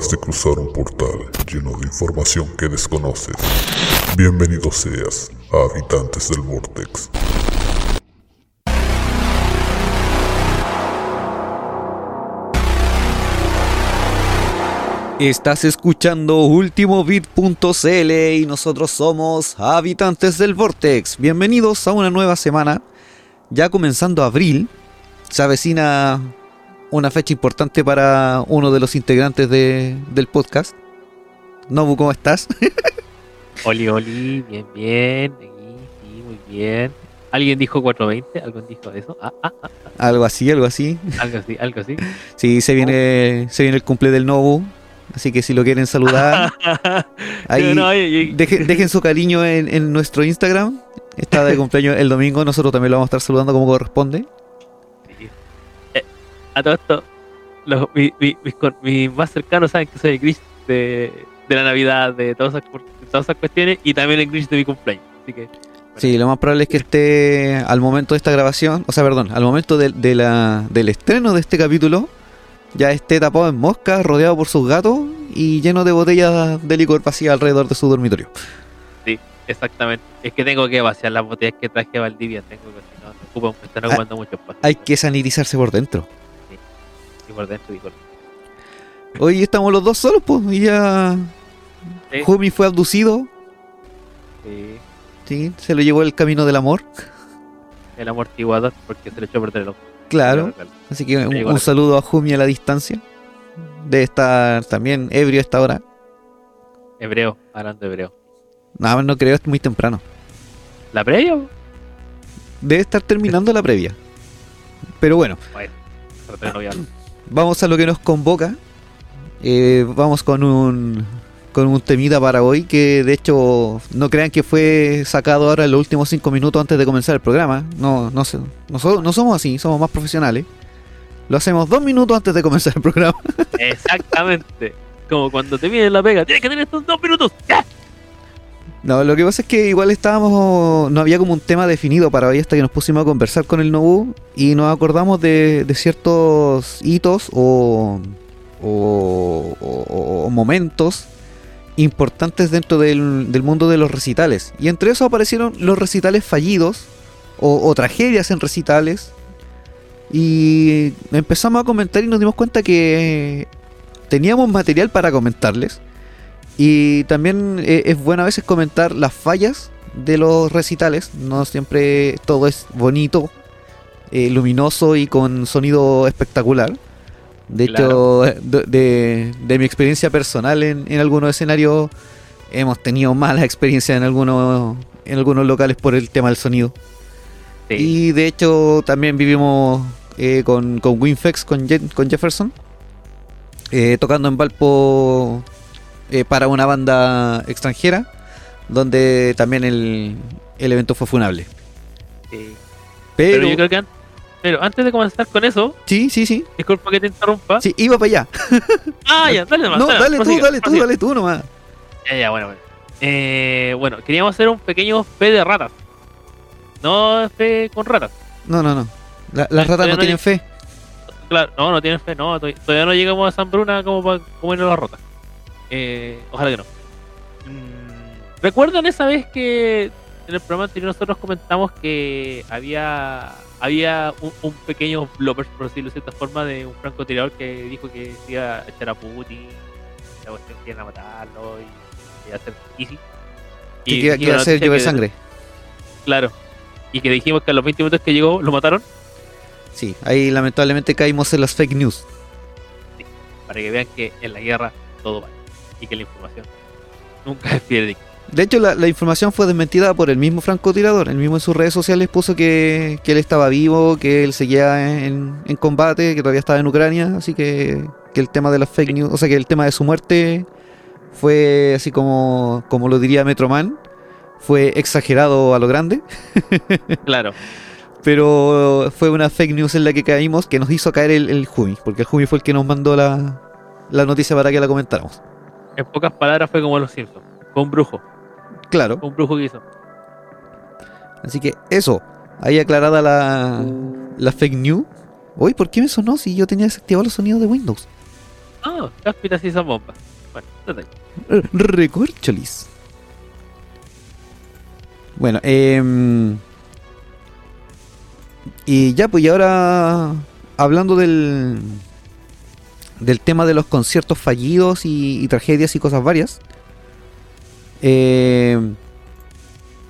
Acabas de cruzar un portal lleno de información que desconoces. Bienvenido seas a Habitantes del Vortex. Estás escuchando UltimoBit.cl y nosotros somos Habitantes del Vortex. Bienvenidos a una nueva semana. Ya comenzando abril, se avecina una fecha importante para uno de los integrantes de- del podcast. Nobu, ¿cómo estás? Oli, oli, bien, bien. Aquí, sí, muy bien. ¿Alguien dijo 420? ¿Alguien dijo eso? Ah, ah, ah, algo así, algo así. algo así, algo así. Sí, se viene, se viene el cumple del Nobu. Así que si lo quieren saludar, ahí No, dejen su cariño en, en nuestro Instagram. Está de cumpleaños el domingo, nosotros también lo vamos a estar saludando como corresponde. Sí. A todo esto, los, mi- mi- mis, más cercanos saben que soy el Grinch de, de la Navidad, de todas esas, cu- todas esas cuestiones, y también el Grinch de mi cumpleaños. Así que, Sí, lo más probable es que esté al momento de esta grabación, o sea, perdón, al momento de, de la, del estreno de este capítulo, ya esté tapado en mosca, rodeado por sus gatos y lleno de botellas de licor vacía alrededor de su dormitorio. exactamente. Es que tengo que vaciar las botellas que traje a Valdivia. Tengo que, si no, ocupan, me están Ah, ocupando mucho espacio. Hay que sanitizarse por dentro. Por dentro. Hoy estamos los dos solos, pues, y ya Sí, Jumi fue abducido, sí. sí, se lo llevó el camino del amor, El amortiguador, porque se le echó a perder el ojo. claro. Así que un, saludo a Jumi a la distancia. Debe estar también ebrio a esta hora. Hebreo, hablando hebreo. Nada más no creo, es muy temprano. ¿La previa? Debe estar terminando la previa. Pero bueno, Bueno, pero no voy a hablar. Vamos a lo que nos convoca. Eh, vamos con un con un temita para hoy que de hecho no crean que fue sacado ahora en los últimos cinco minutos antes de comenzar el programa. No, no, sé, no, no somos así, somos más profesionales. Lo hacemos dos minutos antes de comenzar el programa. Exactamente. Como cuando te viene la pega, tienes que tener estos dos minutos. ¡Ya! No, lo que pasa es que igual estábamos, no había como un tema definido para hoy hasta que nos pusimos a conversar con el Nobu y nos acordamos de, de ciertos hitos o, o- o- momentos importantes dentro del, del mundo de los recitales. Y entre eso aparecieron los recitales fallidos o tragedias en recitales. Y empezamos a comentar y nos dimos cuenta que teníamos material para comentarles. Y también eh, es bueno a veces comentar las fallas de los recitales. No siempre todo es bonito, eh, luminoso y con sonido espectacular. De Claro. hecho, de, de- de mi experiencia personal en, en algunos escenarios, hemos tenido malas experiencias en algunos, en algunos locales por el tema del sonido. Sí. Y de hecho también vivimos eh, con, con Winfex, con, Je- con Jefferson, eh, tocando en Valpo eh, para una banda extranjera, donde también el, el evento fue funable. Sí. Pero, Pero yo creo que an- pero antes de comenzar con eso, sí, sí, sí, disculpa que te interrumpa. sí, iba para allá. Ah, ya, dale nomás. no, dale tú, dale tú, prosigue. dale tú nomás. Ya, ya, bueno, bueno. Eh, bueno, queríamos hacer un pequeño fe de ratas. No fe con ratas. No, no, no. La- las ratas no no tienen fe. Claro, no, no tienen fe, no, to- todavía no llegamos a San Bruna como para comernos la rota. Eh, ojalá que no. Mm, ¿Recuerdan esa vez que en el programa anterior nosotros comentamos que había había un, un pequeño blooper, por decirlo de cierta forma, de un francotirador que dijo que se iba a echar a Putin, la cuestión que iban a matarlo y iba a hacer easy? Que Y dijimos quiera la hacer llover que- sangre. Claro. Y que dijimos que a los 20 minutos que llegó lo mataron Sí, ahí lamentablemente caímos en las fake news. para que vean que en la guerra todo vale y que la información nunca es fidedigna. De hecho, la, la información fue desmentida por el mismo francotirador. El mismo en sus redes sociales puso que, que él estaba vivo, que él seguía en, en combate, que todavía estaba en Ucrania. Así que, que el tema de las fake news, o sea, que el tema de su muerte fue así como, como lo diría Metroman, fue exagerado a lo grande. Claro, Pero fue una fake news en la que caímos que nos hizo caer el, el Jumi, porque el Jumi fue el que nos mandó la, la noticia para que la comentáramos. En pocas palabras fue como los Simpsons, fue un brujo, Claro. fue un brujo que hizo. Así que eso, ahí aclarada la, la fake news. Uy, ¿por qué me sonó si yo tenía desactivado los sonidos de Windows? Ah, cáspitas y son bombas. Bueno, Recorcholis. Bueno, em, y ya, pues y ahora hablando del del tema de los conciertos fallidos y, y tragedias y cosas varias. em,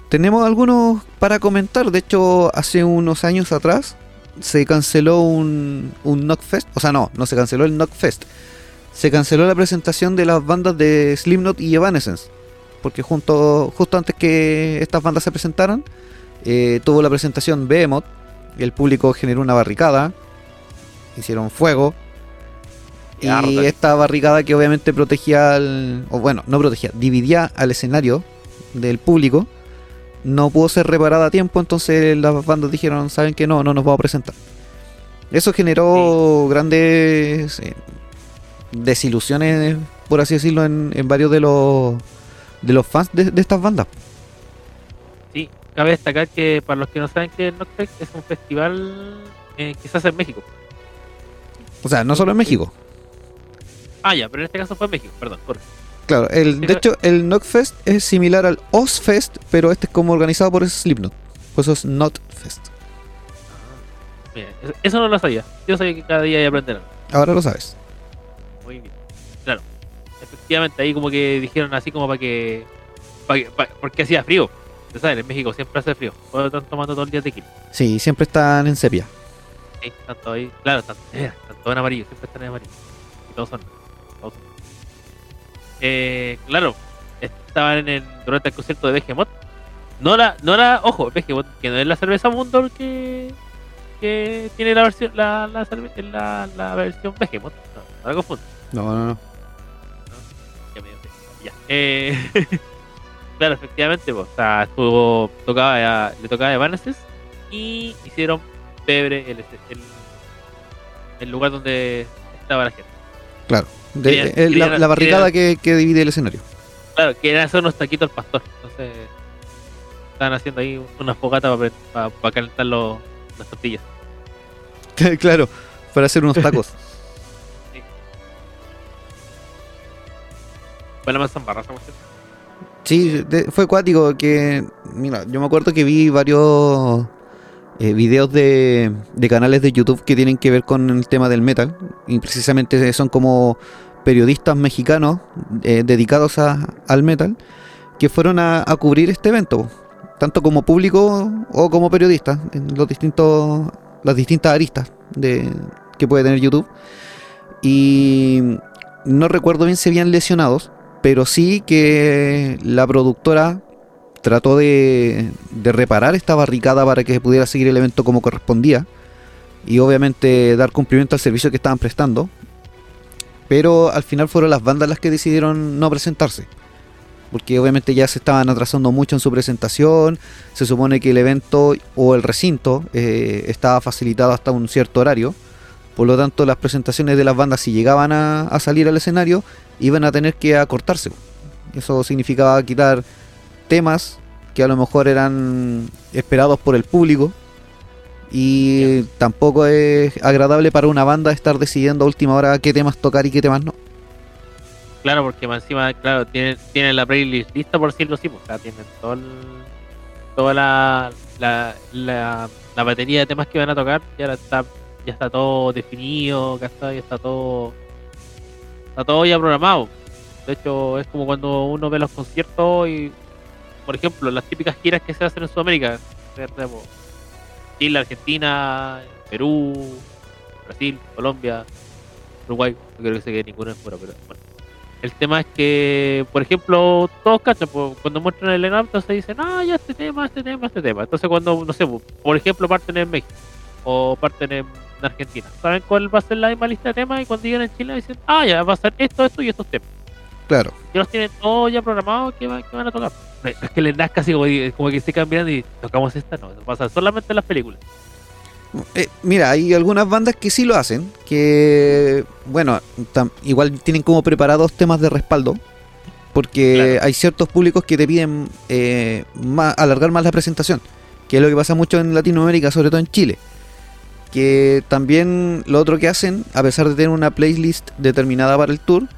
tenemos algunos para comentar. De hecho, hace unos años atrás se canceló un, un Knockfest. O sea, no, no se canceló el Knockfest. Se canceló la presentación de las bandas de Slipknot y Evanescence. Porque junto, justo antes que estas bandas se presentaran, eh, tuvo la presentación Behemoth. El público generó una barricada. Hicieron fuego. Y esta barricada que obviamente protegía al. O bueno, no protegía, dividía al escenario del público. No pudo ser reparada a tiempo, entonces las bandas dijeron, saben que no, no nos vamos a presentar. Eso generó grandes eh, desilusiones, por así decirlo, en, en varios de los de los fans de, de estas bandas. Sí, cabe destacar que para los que no saben que el Knockfest es un festival eh, que se hace en México. O sea, no solo en México. Ah, ya, pero en este caso fue en México, perdón. corre. Claro, el, de hecho, el Knockfest es similar al Ozfest, pero este es como organizado por Slipknot. Pues eso es Notfest. Mira, eso- no lo sabía. Yo sabía que cada día hay que aprender algo. Ahora lo sabes. Muy bien. Claro. Efectivamente, ahí como que dijeron así como para que, pa' que- pa- porque hacía frío. Ustedes saben, en México siempre hace frío. Por lo tanto, tomando todo el día tequila. Sí, siempre están en sepia. Sí, tanto ahí. Claro, tanto, eh, tanto en amarillo, siempre están en amarillo. Y todos son. Eh, claro, estaban en durante el concierto de Behemoth. No la, no la, ojo, Behemoth, que no es la cerveza Mundo que, que tiene la versión, la, la, la, la versión Behemoth. No, no la confundo. No, no, no. Ya me dio sed. Ya. Eh, claro, efectivamente, pues, o sea, estuvo, tocaba, a- le tocaba Evanescence y hicieron pebre el, el, el lugar donde estaba la gente. Claro. De- Querían- eh, la, querían- la barricada que, que divide el escenario. Claro, querían hacer unos taquitos al pastor. Entonces, estaban haciendo ahí una fogata para calentar los, las tortillas. claro, para hacer unos tacos. Fue la cierto. Sí, de- fue acuático que, mira, yo me acuerdo que vi varios eh, videos de, canales de YouTube que tienen que ver con el tema del metal y precisamente son como periodistas mexicanos eh, dedicados a- al metal que fueron a, a cubrir este evento, tanto como público o como periodistas, en los distintos, las distintas aristas de, que puede tener YouTube. Y no recuerdo bien si habían lesionados, pero sí que la productora trató de, de reparar esta barricada para que pudiera seguir el evento como correspondía y obviamente dar cumplimiento al servicio que estaban prestando. Pero al final fueron las bandas las que decidieron no presentarse. Porque obviamente ya se estaban atrasando mucho en su presentación. Se supone que el evento o el recinto eh, estaba facilitado hasta un cierto horario. Por lo tanto, las presentaciones de las bandas, si llegaban a, a salir al escenario, iban a tener que acortarse. Eso significaba quitar temas que a lo mejor eran esperados por el público. Y tampoco es agradable para una banda estar decidiendo a última hora qué temas tocar y qué temas no. Claro, porque más encima, claro, tienen, tienen la playlist lista por decirlo así, pues, o sea, tienen todo el- toda la, la, la, la batería de temas que van a tocar, ya está, ya está todo definido, ¿cachai? ya está todo, está todo ya programado. De hecho, es como cuando uno ve los conciertos y, por ejemplo, las típicas giras que se hacen en Sudamérica. Chile, Argentina, Perú, Brasil, Colombia, Uruguay, no creo que se quede ninguno fuera, pero bueno. El tema es que, por ejemplo, todos cachan, po, cuando muestran el line-up, entonces dicen, ah, ya este tema, este tema, este tema. Entonces, cuando, no sé, po, por ejemplo, parten en México o parten en Argentina, ¿saben cuál va a ser la misma lista de temas? Y cuando llegan en Chile, dicen, ah, ya va a ser esto, esto y estos temas. Claro. Los tienen todos ya programados que, va- que van a tocar. Es que les nazca así como, como que se cambian y tocamos esta, no, eso pasa solamente en las películas. Eh, mira, hay algunas bandas que sí lo hacen, que, bueno, tam- igual tienen como preparados temas de respaldo, porque Claro. hay ciertos públicos que te piden eh, más- alargar más la presentación, que es lo que pasa mucho en Latinoamérica, sobre todo en Chile. que también lo otro que hacen, a pesar de tener una playlist determinada para el tour,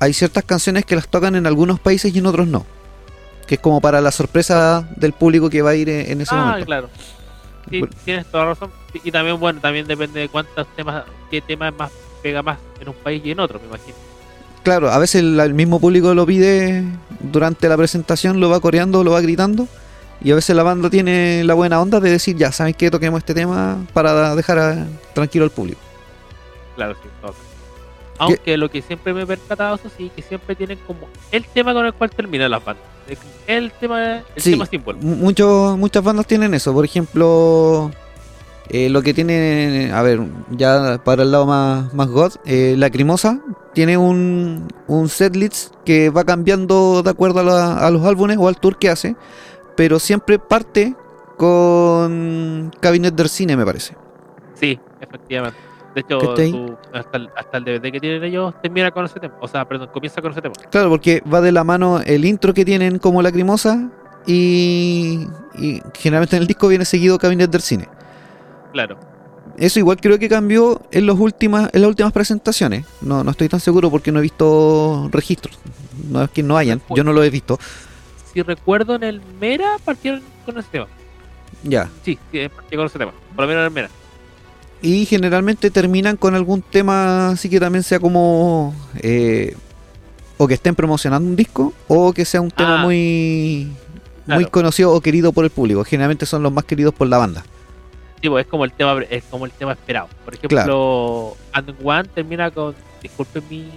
hay ciertas canciones que las tocan en algunos países y en otros no. Que es como para la sorpresa del público que va a ir en, en ese Ah, momento. claro. Sí, Bueno. tienes toda la razón. Y- también, bueno, también depende de cuántos temas, qué tema más pega más en un país y en otro, me imagino. Claro, a veces el, el mismo público lo pide durante la presentación, lo va coreando, lo va gritando. Y a veces la banda tiene la buena onda de decir, ya, ¿saben qué? Toquemos este tema para dejar a- tranquilo al público. Claro, sí, todo. Aunque lo que siempre me he percatado, eso sí, que siempre tienen como el tema con el cual terminan las bandas. El tema, el Sí. tema símbolo. M- muchos, muchas bandas tienen eso. Por ejemplo, eh, lo que tiene, a ver, ya para el lado más, más god, eh, Lacrimosa tiene un, un setlist que va cambiando de acuerdo a, la- a los álbumes o al tour que hace, pero siempre parte con Cabinet del Cine, me parece. Sí, efectivamente. De hecho, hasta, el, hasta el DVD que tienen ellos termina con ese tema. O sea, perdón, comienza con ese tema. Claro, porque va de la mano el intro que tienen como Lacrimosa y, y generalmente en el disco viene seguido Cabinet del Cine. Claro. Eso igual creo que cambió en, los últimas, en las últimas presentaciones. No, no estoy tan seguro porque no he visto registros. No es que no hayan, yo no lo he visto. Si recuerdo, en el Mera partieron con ese tema. Ya. Sí, sí, partieron con ese tema. Por lo menos en el Mera. Y generalmente terminan con algún tema así que también sea como... eh, o que estén promocionando un disco o que sea un tema Ah, muy... Muy conocido o querido por el público. Generalmente son los más queridos por la banda. Sí, pues, es como el tema es como el tema esperado. Por ejemplo, And One termina con disculpen mi,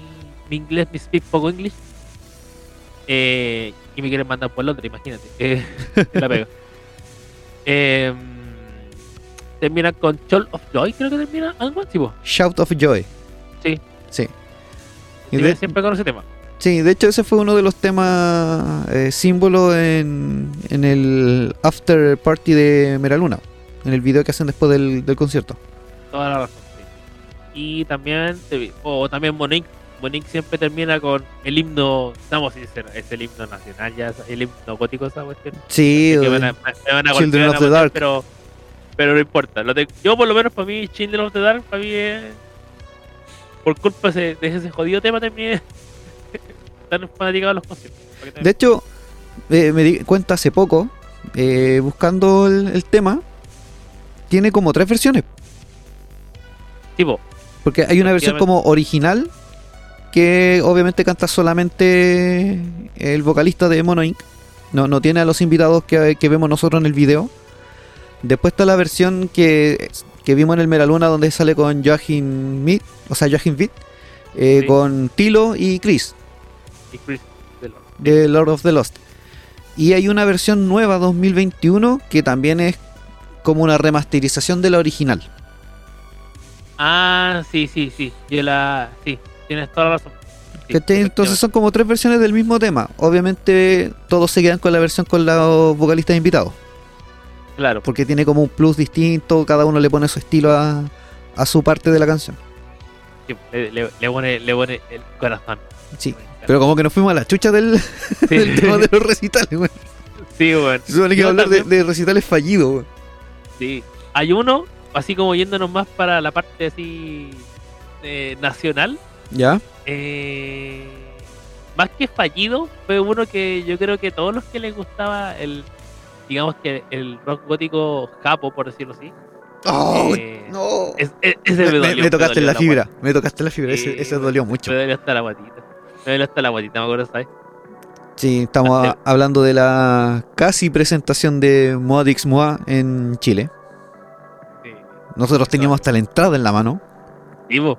mi inglés, mi speak poco English. Eh, y me quieren mandar por Londres, imagínate. Eh, la pego. Eh, termina con Shoal of Joy, creo que termina And One, sí, pues. Shout of Joy. Sí. Sí. Y Termina de- siempre con ese tema. Sí, de hecho ese fue uno de los temas eh, símbolo en, en el after party de Meraluna, en el video que hacen después del, del concierto. Toda la razón. sí. Y también, o también Monique. Monique siempre termina con el himno, estamos sinceros, es el himno nacional, ya es el himno gótico esa cuestión. Sí, Así me van a- me van a Children golpear, of the Dark. Pero, pero no importa. Lo yo, por lo menos, para mí, Children of the Dark, para mí es. Por culpa de ese, de ese jodido tema, terminé tan fanático de los conciertos. De hecho eh, me di cuenta hace poco, eh, buscando el, el tema, tiene como tres versiones, Tipo, porque hay una versión como original que obviamente canta solamente el vocalista de Mono Inc. No, no tiene a los invitados que, que vemos nosotros en el video. Después está la versión que, que vimos en el Meraluna donde sale con Joachim Mead, o sea, Joachim Vitt, eh, Sí. con Tilo y Chris, y Chris de lo- de Lord of the Lost. Y hay una versión nueva 2021 que también es como una remasterización de la original. Ah, sí, sí, sí. Yo la. Sí, tienes toda la razón. Entonces son como tres versiones del mismo tema. Obviamente todos se quedan con la versión con los vocalistas invitados. Claro, Porque tiene como un plus distinto, cada uno le pone su estilo a, a su parte de la canción. sí, le, le- le pone, le pone el corazón. Sí. Pero como que nos fuimos a la chucha del, Sí. del tema de los recitales, weón. Sí, bueno. Se supone que Yo hablar de, recitales fallidos, weón. Sí. Hay uno, así como yéndonos más para la parte así eh, nacional. ¿Ya? eh, más que fallido, fue uno que yo creo que todos los que les gustaba el, digamos que el rock gótico japo, por decirlo así. ¡Oh! eh, ¡No! es- es- ese me, me, me- dolió, me tocaste en la fibra. Me tocaste en la fibra. Ese, ese dolió mucho. Me dolió hasta la guatita. Me dolió hasta la guatita, me acuerdo, ¿sabes? Sí, estamos a- hablando de la casi presentación de Moadix Moa en Chile. Sí. Nosotros teníamos hasta la entrada en la mano. Sí, po.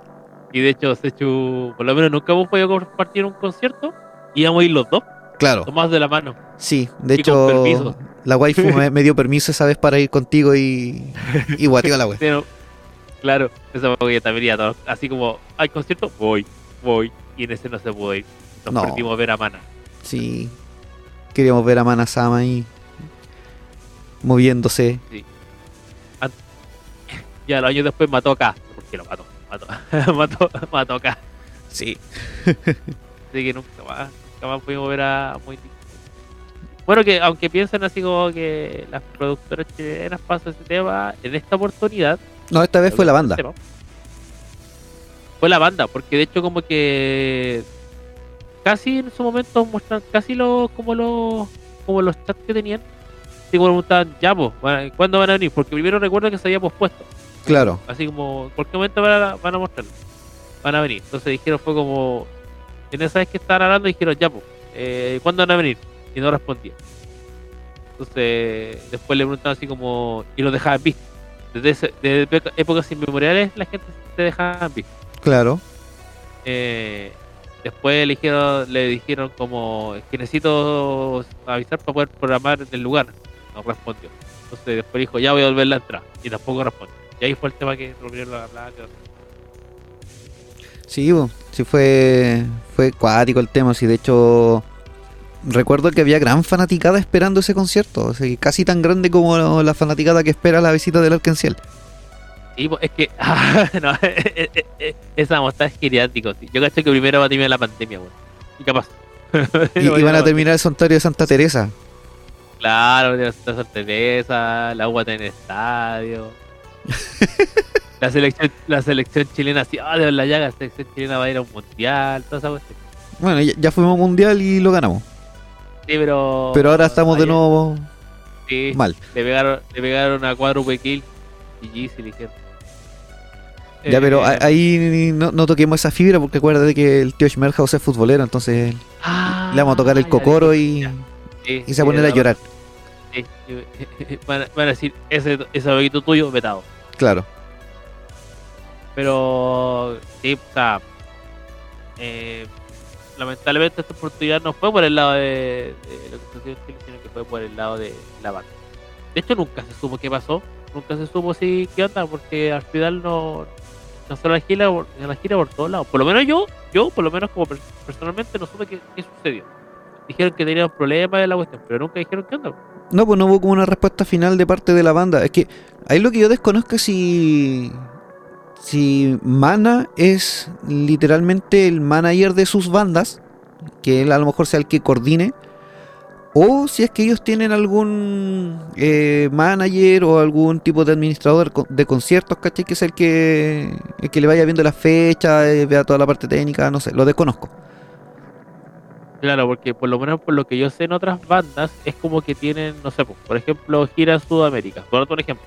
Y de hecho, Sechu, por lo menos nunca hemos podido compartir un concierto. Íbamos a ir los dos, Claro. tomados de la mano. Sí, de Y con hecho, permiso. La waifu me, me dio permiso esa vez para ir contigo y, y guateó la wea. Pero, claro, esa fue que también iba todos- Así como, al concierto, voy, voy. Y en ese no se pudo ir. Nos No. perdimos ver a Mana. Sí, queríamos ver a Manasama ahí moviéndose. Ya los años después mató acá. Porque lo mató, mató, mató, mató acá. Sí. Así que nunca más, nunca más pudimos ver a muy Bueno, que aunque piensen así como que las productoras chilenas pasan ese tema, en esta oportunidad No, esta vez fue la banda. Tema. Fue la banda, porque de hecho como que casi en su momento muestran casi los como los como los chats que tenían. Como preguntaban, ya pues, ¿cuándo van a venir? Porque primero recuerdo que se había pospuesto. Claro. Así como, ¿por qué momento van a, van a mostrarlo? Van a venir. Entonces dijeron, fue como, en esa vez que estaban hablando, dijeron, ya pues, eh, ¿cuándo van a venir? Y no respondía. Entonces, después le preguntaban así como, y los dejaban visto. Desde, ese- desde época- épocas inmemoriales, la gente se dejaba visto. Claro. Eh, después le dijeron, le dijeron como, que necesito avisar para poder programar el lugar. No respondió. Entonces después dijo, ya voy a volver a entrar. Y tampoco respondió. Y ahí fue el tema que volvieron a hablar. Sí, sí fue fue cuático el tema, sí, de hecho recuerdo que había gran fanaticada esperando ese concierto, o sea, casi tan grande como la fanaticada que espera la visita del Arkenciel. Pues, es que, ah, no, eh, eh, eh, esa montada es geriátrico. sí. Yo caché que primero va a terminar la pandemia, weón. Y capaz. Y, y van a terminar el santuario de Santa Teresa. Claro, la Santa cerveza, la agua en el estadio. la selección, la selección chilena así, ah, de la llaga, la selección chilena va a ir a un mundial, toda esa cuestión. Bueno, ya, ya fuimos mundial y lo ganamos, Sí, pero. pero ahora estamos de nuevo sí, mal. le pegaron, le pegaron a cuádruple kill. GG, se le dijeron. Ya, pero Eh, ahí no, no toquemos esa fibra porque acuérdate que el tío Schmerhaus es futbolero, entonces ah, le vamos a tocar el cocoro ya, y. Sí, y se va a poner a llorar. sí, van, a- van a decir, ese, ese amiguito tuyo, vetado. Claro. Pero, sí, o sea, eh, lamentablemente esta oportunidad no fue por el lado de, lo que sucedió en Chile, sino que fue por el lado de la banda. De hecho, nunca se supo qué pasó, nunca se supo si qué onda, porque al final no, no solo la gira, la gira por todos lados. Por lo menos yo, yo, por lo menos como per- personalmente, no supe qué, qué sucedió. Dijeron que tenían problemas de la cuestión, pero nunca dijeron qué onda. No, pues no hubo como una respuesta final de parte de la banda. Es que ahí lo que yo desconozco es si. Si Mana es literalmente el manager de sus bandas, que él a lo mejor sea el que coordine, o si es que ellos tienen algún eh, manager o algún tipo de administrador de conciertos, ¿cachai? Que es el que, el que le vaya viendo las fechas, eh, vea toda la parte técnica, no sé, lo desconozco. Claro, porque por lo menos por lo que yo sé en otras bandas es como que tienen, no sé, por ejemplo, gira Sudamérica. Por otro ejemplo,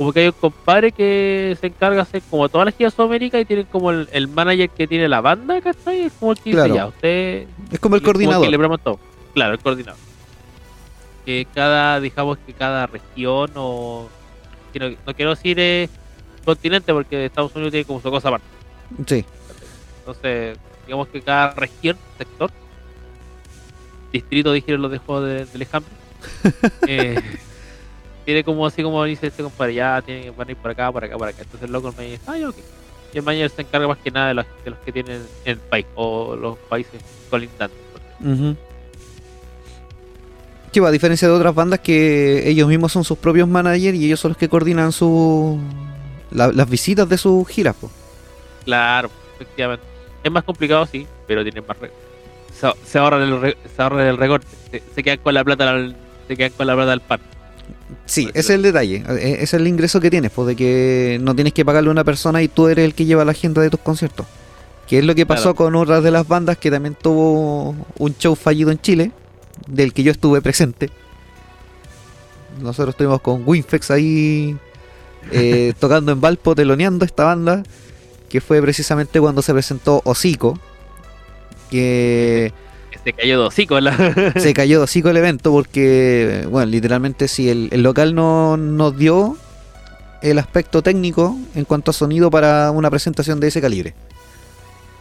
como que hay un compadre que se encarga de hacer como todas las giras de Sudamérica y tienen como el, el manager que tiene la banda, ¿cachai? Es como el que Claro. dice ya, usted Es como el como coordinador. que le programa todo. Claro, el coordinador. Que cada, digamos que cada región o. No, no quiero decir eh, continente porque Estados Unidos tiene como su cosa aparte. Sí. Entonces, digamos que cada región, sector, distrito, dijeron los de juego de- del ejemplo, eh, tiene como así como dice este compadre, ya tienen, van a ir por acá, por acá, por acá. Entonces el loco me dice, ay, ok. Y el manager se encarga más que nada de los, de los que tienen en el país o los países colindantes. Ujú. Sí, pues, a diferencia de otras bandas que ellos mismos son sus propios managers y ellos son los que coordinan su la- las visitas de sus giras. pues. Claro, efectivamente. Es más complicado, sí, pero tienen más re- se, se ahorran el, se ahorran el recorte. Se, se quedan con la plata al- se quedan con la plata del pan. Sí, ese es el detalle. Ese es el ingreso que tienes, pues de que no tienes que pagarle a una persona y tú eres el que lleva la agenda de tus conciertos. Que es lo que pasó Claro. con otras de las bandas que también tuvo un show fallido en Chile, del que yo estuve presente. Nosotros estuvimos con Winfex ahí eh, tocando en Valpo, teloneando esta banda, que fue precisamente cuando se presentó Hocico, Que se cayó de hocico la. se cayó de hocico el evento porque, bueno, literalmente si el, el local no nos dio el aspecto técnico en cuanto a sonido para una presentación de ese calibre.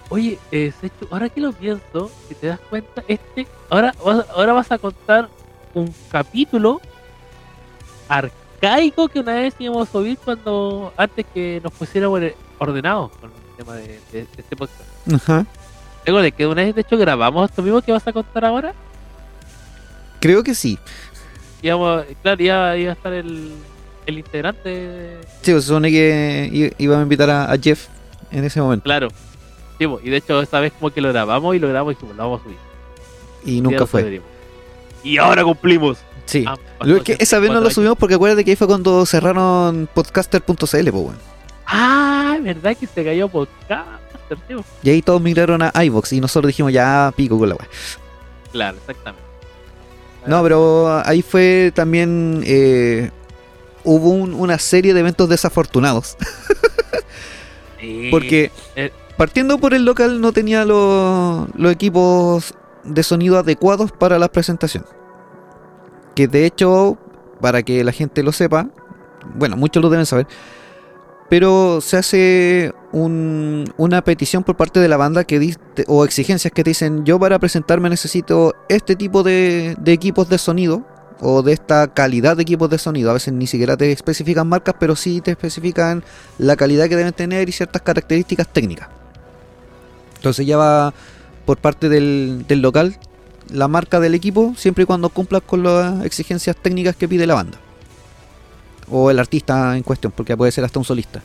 Oye, eh, Sechu, ahora que lo pienso, si te das cuenta, este, ahora, vas- ahora vas a contar un capítulo arcaico que una vez íbamos a subir cuando, antes que nos pusiéramos ordenados con el tema de, de- de este podcast. Ajá. ¿Te acuerdas que una vez de hecho grabamos esto mismo que vas a contar ahora? Creo que sí. Íbamos, claro, iba, iba a estar el, el integrante, de- Sí, pues, se supone que i- íbamos a invitar a, a Jeff en ese momento. claro. Sí, po, y de hecho esta vez como que lo grabamos y lo grabamos y dijimos, lo vamos a subir. Y nunca fue. Y ahora cumplimos. Sí. Ah, Lo que esa vez no lo subimos porque acuérdate que ahí fue cuando cerraron podcaster.cl, pues bueno. Ah, es verdad que se cayó podcaster, Y ahí todos migraron a iVox y nosotros dijimos ya pico con la weá. Claro, exactamente. No, pero ahí fue también. eh, hubo un- una serie de eventos desafortunados. Sí. Porque eh. partiendo por el local no tenía los, los equipos de sonido adecuados para la presentación. Que de hecho, para que la gente lo sepa, bueno, muchos lo deben saber, pero se hace un- una petición por parte de la banda que dice, o exigencias que te dicen, yo para presentarme necesito este tipo de, equipos de sonido o de esta calidad de equipos de sonido. A veces ni siquiera te especifican marcas, pero sí te especifican la calidad que deben tener y ciertas características técnicas. Entonces ya va por parte del, del local la marca del equipo, siempre y cuando cumpla con las exigencias técnicas que pide la banda. O el artista en cuestión, porque puede ser hasta un solista.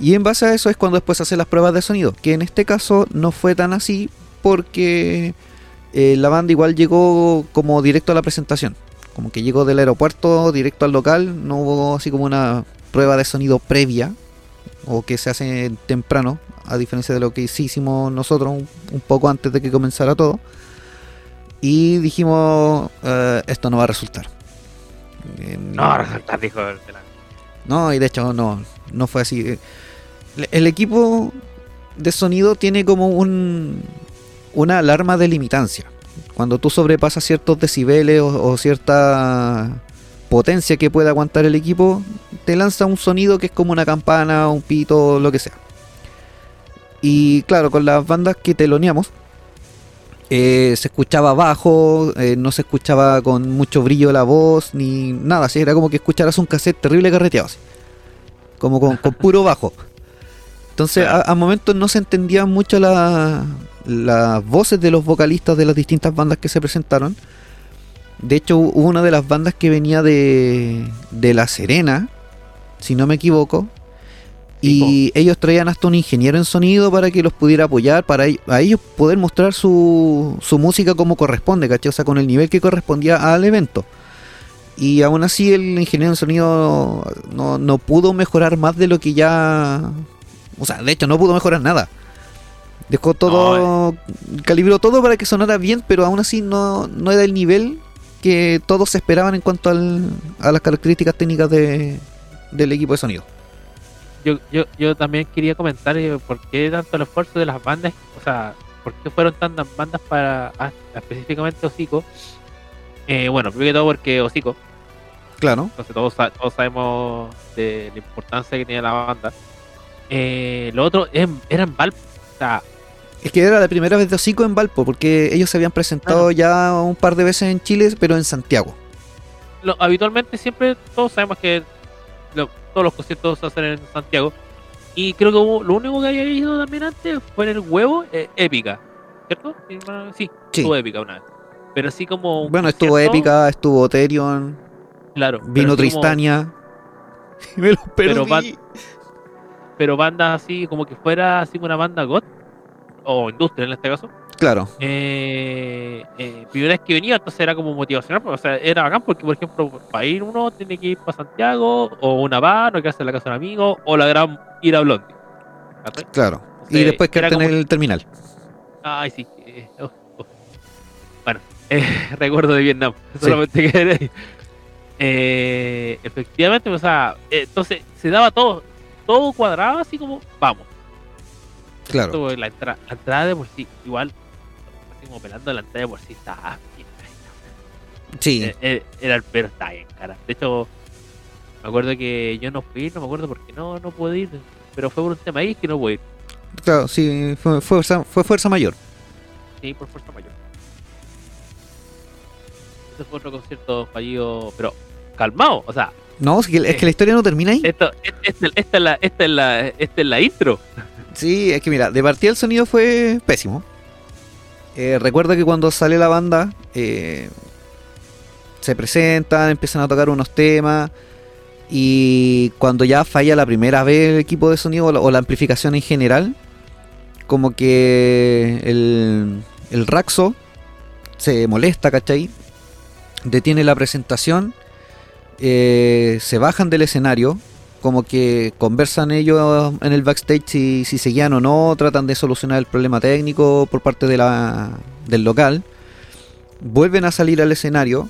Y en base a eso es cuando después se hacen las pruebas de sonido, que en este caso no fue tan así porque eh, la banda igual llegó como directo a la presentación. Como que llegó del aeropuerto directo al local, no hubo así como una prueba de sonido previa o que se hace temprano, a diferencia de lo que sí hicimos nosotros un, un poco antes de que comenzara todo. Y dijimos, eh, esto no va a resultar. Eh, No va a resultar, dijo el no, y de hecho no, no fue así. El, equipo de sonido tiene como un, una alarma de limitancia. Cuando tú sobrepasas ciertos decibeles o, cierta potencia que puede aguantar el equipo, te lanza un sonido que es como una campana, un pito, lo que sea. Y claro, con las bandas que teloneamos, eh, se escuchaba bajo, eh, no se escuchaba con mucho brillo la voz, ni nada, así era como que escucharas un cassette terrible carreteado, así. como con puro bajo. Entonces, a, a momentos no se entendían mucho la- las voces de los vocalistas de las distintas bandas que se presentaron. De hecho, hubo una de las bandas que venía de, de La Serena, si no me equivoco. Y ellos traían hasta un ingeniero en sonido para que los pudiera apoyar, para a ellos poder mostrar su, su música como corresponde, ¿cachai? O sea, con el nivel que correspondía al evento. Y aún así el ingeniero en sonido no, no pudo mejorar más de lo que ya... O sea, de hecho no pudo mejorar nada. Dejó todo... Calibró todo para que sonara bien, pero aún así no, no era el nivel que todos esperaban en cuanto al- a las características técnicas de, del equipo de sonido. Yo, yo, yo también quería comentar eh, por qué tanto el esfuerzo de las bandas, o sea, por qué fueron tantas bandas para ah, específicamente Hocico. Eh, bueno, primero que todo porque Hocico, Claro. entonces todos, todos sabemos de la importancia que tenía la banda. Eh, lo otro es- era en Valpo, o sea, Es que era la primera vez de Hocico en Valpo, porque ellos se habían presentado ya un par de veces en Chile, pero en Santiago. lo- habitualmente siempre todos sabemos que lo- todos los conciertos se hacen en Santiago. Y creo que hubo- lo único que había ido también antes fue en el huevo, eh, épica. ¿Cierto? Sí, estuvo épica una vez. Pero así como. Bueno, estuvo concierto, Épica, estuvo Terion, Claro. vino así como- Tristania. Me lo perdí. Pero pero bandas así, como que fuera así una banda God, o industria en este caso. Claro, Eh, eh, primera vez que venía, entonces era como motivacional, o sea, era bacán porque, por ejemplo, para ir uno tiene que ir para Santiago, o una van, o quedarse en la casa de un amigo, o la gran ir a Blondie. Claro. Y después quedarte en el terminal. Ay, sí. eh, oh, oh. Bueno, eh, recuerdo de Vietnam, solamente que. Eh, efectivamente, o sea, entonces se daba todo, todo cuadrado, así como, vamos. Claro. Esto, La, entra- la entrada de por sí, igual, así como pelando la entrada de por sí, bien carita. Sí, Eh, eh, Era estaba bien cara. De hecho, me acuerdo que yo no fui, no me acuerdo por qué no, no pude ir, pero fue por un tema ahí que no pude ir. claro, sí, fue fuerza, fue fuerza mayor. Sí, por fuerza mayor. Ese fue otro concierto fallido, pero calmado. O sea, No, es que, es que la historia no termina ahí. esto, esta, esta es la, esta, es la, esta es la intro. Sí, es que mira, de partida el sonido fue pésimo. Eh, recuerda que cuando sale la banda, eh, se presentan, empiezan a tocar unos temas. Y cuando ya falla la primera vez el equipo de sonido o la, o la amplificación en general, como que el, el Raxo se molesta, ¿cachai? detiene la presentación, eh, se bajan del escenario, como que conversan ellos en el backstage si, si seguían o no, tratan de solucionar el problema técnico por parte de la, del local, vuelven a salir al escenario,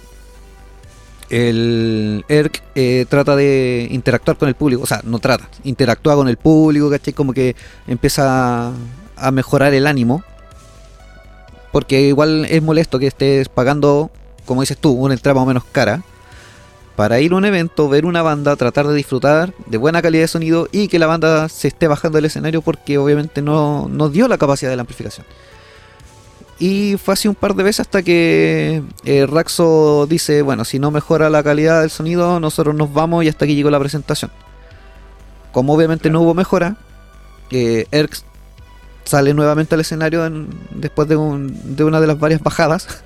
el ERC eh, trata de interactuar con el público, o sea, no trata, interactúa con el público, ¿cachai? Como que empieza a mejorar el ánimo, porque igual es molesto que estés pagando, como dices tú, una entrada más o menos cara, para ir a un evento, ver una banda, tratar de disfrutar de buena calidad de sonido y que la banda se esté bajando del escenario porque obviamente no, no dio la capacidad de la amplificación. Y fue así un par de veces hasta que eh, Raxo dice, bueno, si no mejora la calidad del sonido, nosotros nos vamos y hasta aquí llegó la presentación. Como obviamente no hubo mejora, eh, Erx sale nuevamente al escenario en- después de, un- de una de las varias bajadas.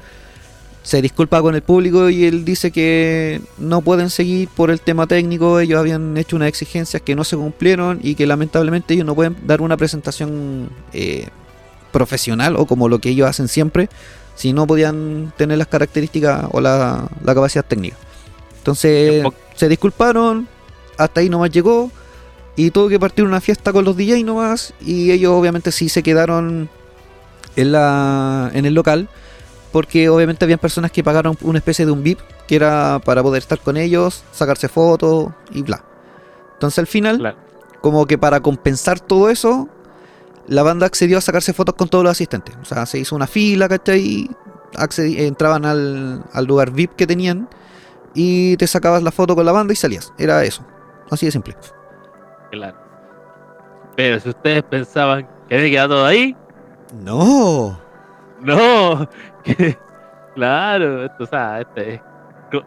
Se disculpa con el público y él dice que no pueden seguir por el tema técnico. Ellos habían hecho unas exigencias que no se cumplieron y que lamentablemente ellos no pueden dar una presentación eh, profesional o como lo que ellos hacen siempre si no podían tener las características o la, la capacidad técnica. Entonces se disculparon, hasta ahí nomás llegó y tuvo que partir una fiesta con los DJ nomás y ellos obviamente sí se quedaron en, la, en el local porque obviamente habían personas que pagaron una especie de un VIP que era para poder estar con ellos, sacarse fotos y bla. Entonces al final Claro. como que para compensar todo eso, la banda accedió a sacarse fotos con todos los asistentes. O sea, se hizo una fila, ¿cachai? Y accedi- entraban al, al lugar VIP que tenían y te sacabas la foto con la banda y salías. Era eso. Así de simple. Claro. Pero si ustedes pensaban que había quedado todo ahí, No. no. Que- claro, esto, o sea, este,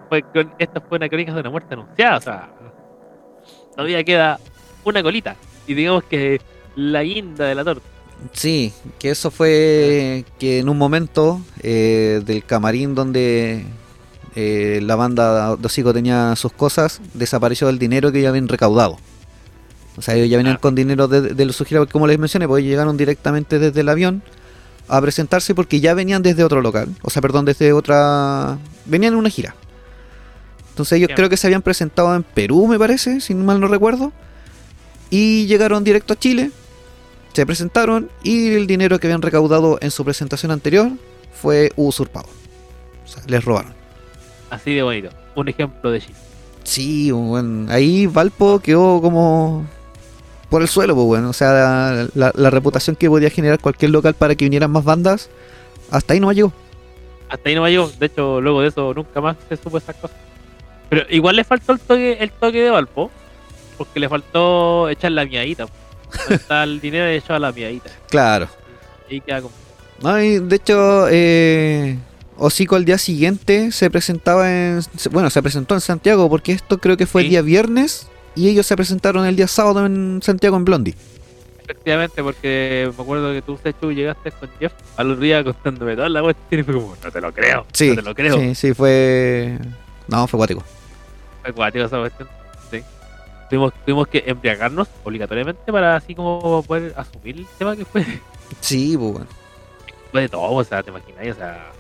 fue con- esta fue una crónica de una muerte anunciada, o sea, todavía queda una colita. Y digamos que la guinda de la torta. Sí, que eso fue que en un momento eh, del camarín donde eh, la banda de Hocico tenía sus cosas, desapareció el dinero que ya habían recaudado. O sea, ellos ya venían Ah. con dinero de, de los giras, como les mencioné, pues ellos llegaron directamente desde el avión a presentarse porque ya venían desde otro local, o sea, perdón, desde otra... Venían en una gira. Entonces ellos Bien. creo que se habían presentado en Perú, me parece, si mal no recuerdo. Y llegaron directo a Chile, se presentaron y el dinero que habían recaudado en su presentación anterior fue usurpado. O sea, les robaron. Así de bonito. Un ejemplo de Chile. Sí, bueno, ahí Valpo quedó como por el suelo, pues bueno. O sea, la, la- la reputación que podía generar cualquier local para que vinieran más bandas, hasta ahí no llegó. Hasta ahí no llegó. De hecho, luego de eso nunca más se supo esas cosas. Pero igual le faltó el toque, el toque de Valpo. Porque le faltó echar la miadita. Está el dinero echado a la miadita. Claro. Y queda como. No, y de hecho, eh, Hocico al día siguiente se presentaba en. Bueno, se presentó en Santiago porque esto creo que fue el día viernes y ellos se presentaron el día sábado en Santiago en Blondie. Efectivamente, porque me acuerdo que tú, Sechu, llegaste con Jeff al día contándome toda la cuestión y fue como, no te lo creo. Sí, no te lo creo. sí, sí, fue. No, fue cuático. Fue cuático esa cuestión. Sí. Tuvimos, tuvimos que embriagarnos obligatoriamente para así como poder asumir el tema que fue. Sí, pues bueno. Fue de todo, o sea, te imaginas, o sea,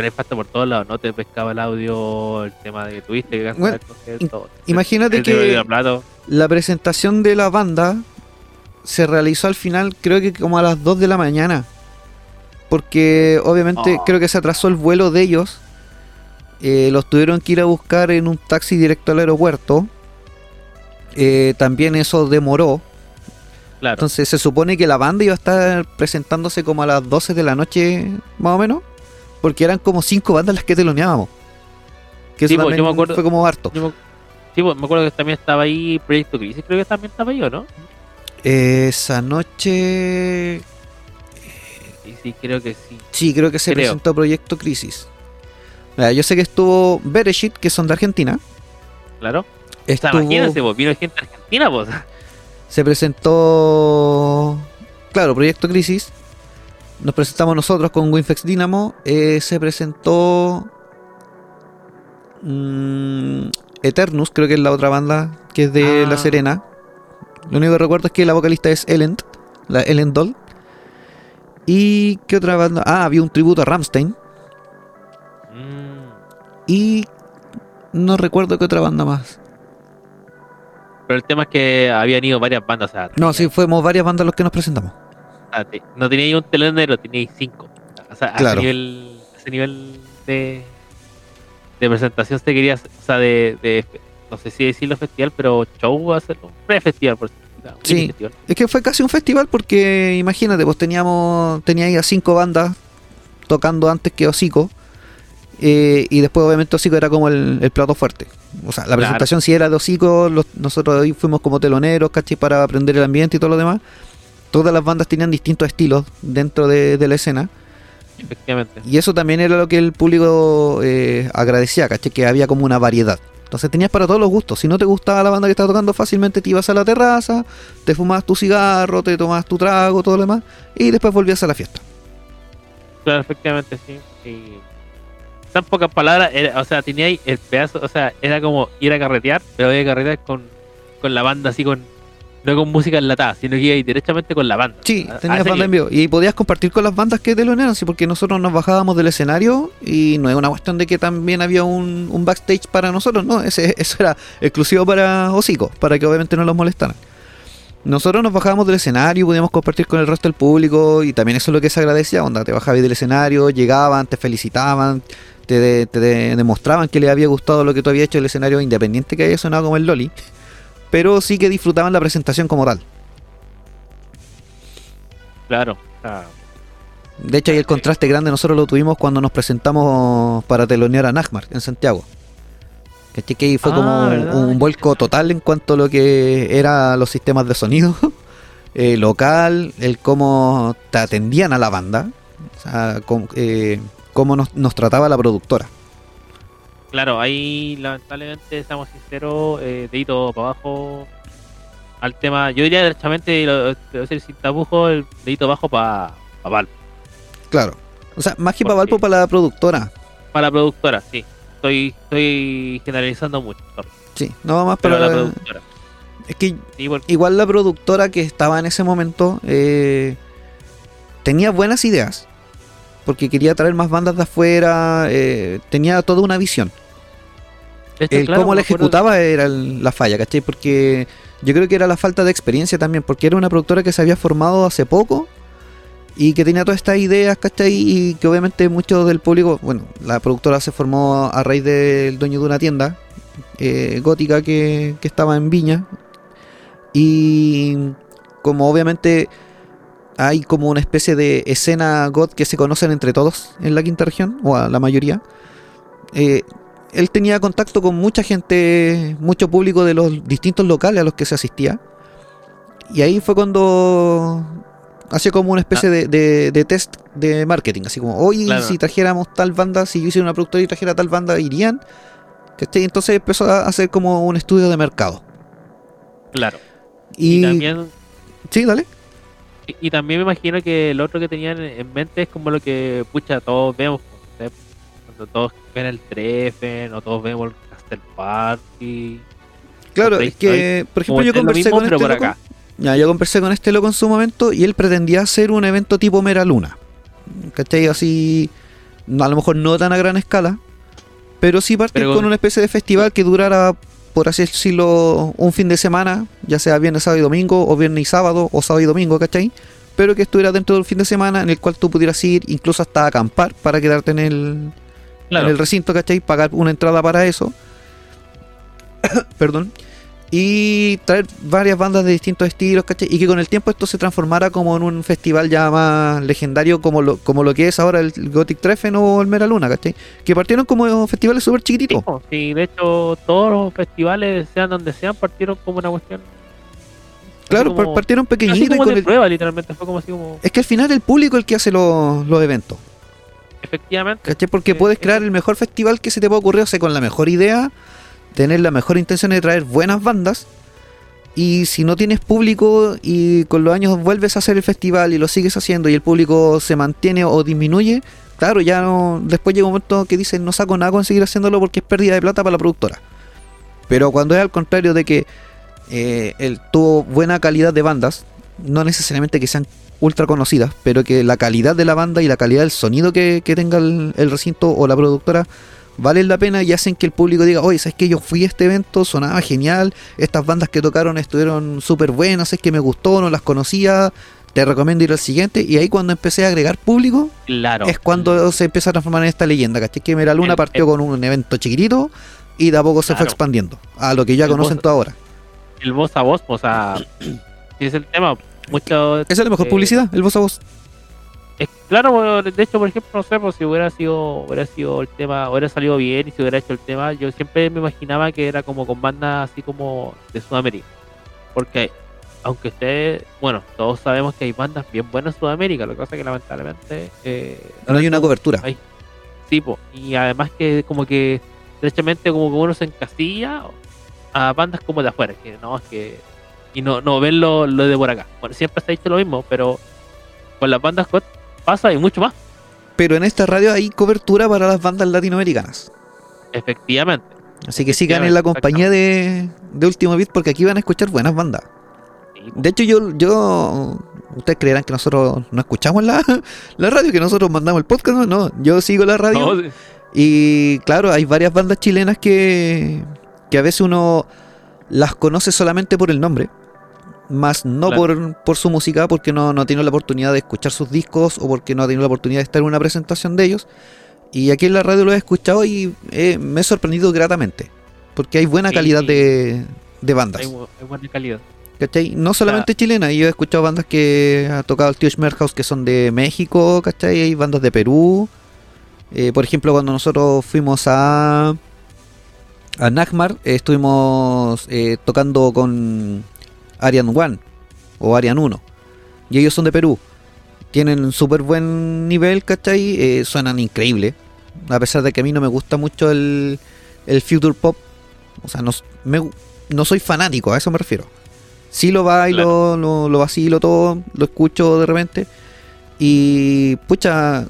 fue nefasto por todos lados, no te pescaba el audio, el tema de que tuviste que Bueno, cancelar el concierto. imagínate el que-. La presentación de la banda se realizó al final, creo que como a las 2 de la mañana. Porque obviamente Oh. creo que se atrasó el vuelo de ellos. Eh, los tuvieron que ir a buscar en un taxi directo al aeropuerto. Eh, también eso demoró. Claro, Entonces se supone que la banda iba a estar presentándose como a las 12 de la noche, más o menos. Porque eran como 5 bandas las que teloneábamos. Que eso Sí, pues, yo me acuerdo- fue como harto. Yo me, sí, pues, me acuerdo que también estaba ahí Proyecto Crisis, creo que también estaba ahí, ¿o no? Esa noche Sí, sí, creo que sí. Sí, creo que se Creo. presentó Proyecto Crisis. Mira, yo sé que estuvo Bereshit, que son de Argentina. Claro. O sea, Estuvo, imagínense, pues, vino gente argentina, pues. se presentó, claro, Proyecto Crisis. Nos presentamos nosotros con Winfex Dynamo. Eh, se presentó mm, Eternus, creo que es la otra banda que es de Ah. La Serena. Lo único que recuerdo es que la vocalista es Ellen, la Ellen Doll. ¿Y qué otra banda? Ah, había un tributo a Ramstein. Mm, y no recuerdo qué otra banda más. Pero el tema es que habían ido varias bandas. O sea, No, sí, fuimos varias bandas los que nos presentamos. Te- no teníais un telonero, teníais cinco. O sea, a ese nivel, a ese nivel de, de presentación se quería, o sea, de, de- no sé si decirlo festival, pero show pre-festival, por o sea, un Sí. mini festival. Es que fue casi un festival porque imagínate, pues teníamos tenía ahí a cinco bandas tocando antes que Hocico. eh, y después obviamente Hocico era como el, el plato fuerte. O sea, la Claro. presentación sí era de Hocico, los- nosotros ahí fuimos como teloneros, ¿cachai? Para aprender el ambiente y todo lo demás. Todas las bandas tenían distintos estilos dentro de, de la escena. Efectivamente. Y eso también era lo que el público eh, agradecía, ¿cachai? Que había como una variedad. Entonces tenías para todos los gustos. Si no te gustaba la banda que estaba tocando, fácilmente te ibas a la terraza, te fumabas tu cigarro, te tomabas tu trago, todo lo demás, y después volvías a la fiesta. Claro, efectivamente, sí. Y tan pocas palabras, era- o sea, tenía ahí el pedazo, o sea, era como ir a carretear, pero ir a carretear con, con la banda así con, no con música enlatada, sino que iba ahí directamente con la banda. Sí, A- tenías banda en vivo. Y podías compartir con las bandas que telonearon, sí, porque nosotros nos bajábamos del escenario y no es una cuestión de que también había un, un backstage para nosotros, no, ese, eso era exclusivo para Hocico, para que obviamente no los molestaran. Nosotros nos bajábamos del escenario podíamos compartir con el resto del público y también eso es lo que se agradecía, onda, te bajabas del escenario, llegaban, te felicitaban, te, de- te de- demostraban que les había gustado lo que tú habías hecho el escenario, independiente que haya sonado como el Loli, pero sí que disfrutaban la presentación como tal. Claro. De hecho, ahí el contraste grande nosotros lo tuvimos cuando nos presentamos para telonear a Nagmar en Santiago. ¿Cachai? Que fue Ah, como un, ¿verdad? un vuelco total en cuanto a lo que era los sistemas de sonido eh, local, el cómo te atendían a la banda, o sea, cómo, eh, cómo nos, nos trataba la productora. Claro, ahí lamentablemente, seamos sinceros, eh, dedito para abajo al tema, yo diría derechamente, y lo, lo sin tapujo, el dedito abajo para Val, Claro. O sea, más que para Valpo, para la productora. para la productora, sí. Estoy, estoy generalizando mucho, Sí, no más pero para la productora. Es que Sí, porque igual la productora que estaba en ese momento eh, tenía buenas ideas. Porque quería traer más bandas de afuera. eh, tenía toda una visión. El claro, cómo la ejecutaba era el- la falla, ¿cachai? Porque yo creo que era la falta de experiencia también. Porque era una productora que se había formado hace poco. Y que tenía todas estas ideas, ¿cachai? Y que obviamente mucho del público. Bueno, la productora se formó a raíz del dueño de una tienda eh, gótica que, que estaba en Viña. Y como obviamente hay como una especie de escena God que se conocen entre todos en la quinta región, o a la mayoría, eh, él tenía contacto con mucha gente, mucho público de los distintos locales a los que se asistía. Y ahí fue cuando hacía como una especie de, de- de test de marketing, así como, oye, Claro. si trajéramos tal banda, si yo hiciera una productora y trajera tal banda, irían. ¿Cachai? Entonces empezó a hacer como un estudio de mercado. Claro. Y, Y, también Sí, dale. Y, también me imagino que lo otro que tenían en mente es como lo que pucha todos vemos ¿sí? cuando todos ven el Treffen o todos vemos el Castle Party Claro, es que, por ejemplo, yo conversé mismo, con este loco. acá Ya, yo conversé con este loco en su momento y él pretendía hacer un evento tipo Mera Luna. ¿Cachai? Así, a lo mejor no tan a gran escala, pero sí partir Pero con con- una especie de festival que durara, por así decirlo, un fin de semana, ya sea viernes, sábado y domingo, o viernes y sábado, o sábado y domingo, ¿cachai? Pero que estuviera dentro del fin de semana en el cual tú pudieras ir incluso hasta acampar para quedarte en el, claro en el recinto, ¿cachai? Pagar una entrada para eso. Perdón. Y traer varias bandas de distintos estilos, ¿cachai? Y que con el tiempo esto se transformara como en un festival ya más legendario como lo, como lo que es ahora el Gothic Treffen o el Mera Luna, ¿cachai? Que partieron como festivales súper chiquititos. sí, de hecho todos los festivales sean donde sean partieron como una cuestión Claro, como- partieron pequeñitos y como con de el- prueba literalmente fue como así como Es que al final el público es el que hace los, los eventos. efectivamente ¿Cachai? Porque Sí, puedes crear el mejor festival que se te pueda ocurrir, o sea, con la mejor idea, tener la mejor intención de traer buenas bandas. Y si no tienes público y con los años vuelves a hacer el festival y lo sigues haciendo y el público se mantiene o disminuye, claro, ya no. Después llega un momento que dicen no saco nada con seguir haciéndolo porque es pérdida de plata para la productora. Pero cuando es al contrario de que eh, tuvo buena calidad de bandas, no necesariamente que sean ultra conocidas, pero que la calidad de la banda y la calidad del sonido que, tenga el recinto o la productora valen la pena y hacen que el público diga, oye, ¿sabes que Yo fui a este evento, sonaba genial, estas bandas que tocaron estuvieron súper buenas, es que me gustó, no las conocía, te recomiendo ir al siguiente. Y ahí cuando empecé a agregar público, Claro. es cuando se empieza a transformar en esta leyenda, ¿cachai? Que Mera Luna El- partió el- con un evento chiquitito y de a poco se fue expandiendo a lo que ya El conocen voz- todo ahora. el voz a voz, o sea, si es el tema. Mucho, Esa es la mejor eh, publicidad, el voz a voz. Es- claro, de hecho, por ejemplo, no sé, pues, si hubiera sido, hubiera sido el tema, hubiera salido bien y si hubiera hecho el tema, yo siempre me imaginaba que era como con bandas así como de Sudamérica. Porque, aunque ustedes, bueno, todos sabemos que hay bandas bien buenas en Sudamérica, lo que pasa es que lamentablemente eh, No hay una cobertura. Ay, sí, po, y además que como que derechamente como que uno se encasilla a bandas como de afuera, que no, es que y no, no ven lo, lo de por acá. Bueno, siempre se ha dicho lo mismo, pero con las bandas pasa y mucho más, Pero en esta radio hay cobertura para las bandas latinoamericanas. efectivamente. Así que sigan en la compañía de, de Último Beat porque aquí van a escuchar buenas bandas. De hecho, yo, yo ustedes creerán que nosotros no escuchamos la, la radio, que nosotros mandamos el podcast, no, no, yo sigo la radio. no, sí, Y claro, hay varias bandas chilenas que, que a veces uno las conoce solamente por el nombre, más no Claro. por, por su música, porque no, no tiene la oportunidad de escuchar sus discos o porque no ha tenido la oportunidad de estar en una presentación de ellos. Y aquí en la radio lo he escuchado y eh, me he sorprendido gratamente, porque hay buena Sí. calidad de, de bandas. hay, bu- hay buena calidad. ¿Cachai? No solamente chilena, yo he escuchado bandas que ha tocado el tío Schmerhaus que son de México, ¿cachai? Hay bandas de Perú. Eh, por ejemplo, cuando nosotros fuimos a, a Nagmar, eh, estuvimos tocando con Arian One o Arian 1. Y ellos son de Perú. Tienen un súper buen nivel, ¿cachai? Eh, suenan increíble. A pesar de que a mí no me gusta mucho el, el future pop. O sea, no, me- no soy fanático, a eso me refiero. Sí lo bailo, lo, lo vacilo todo, lo escucho de repente. Y pucha,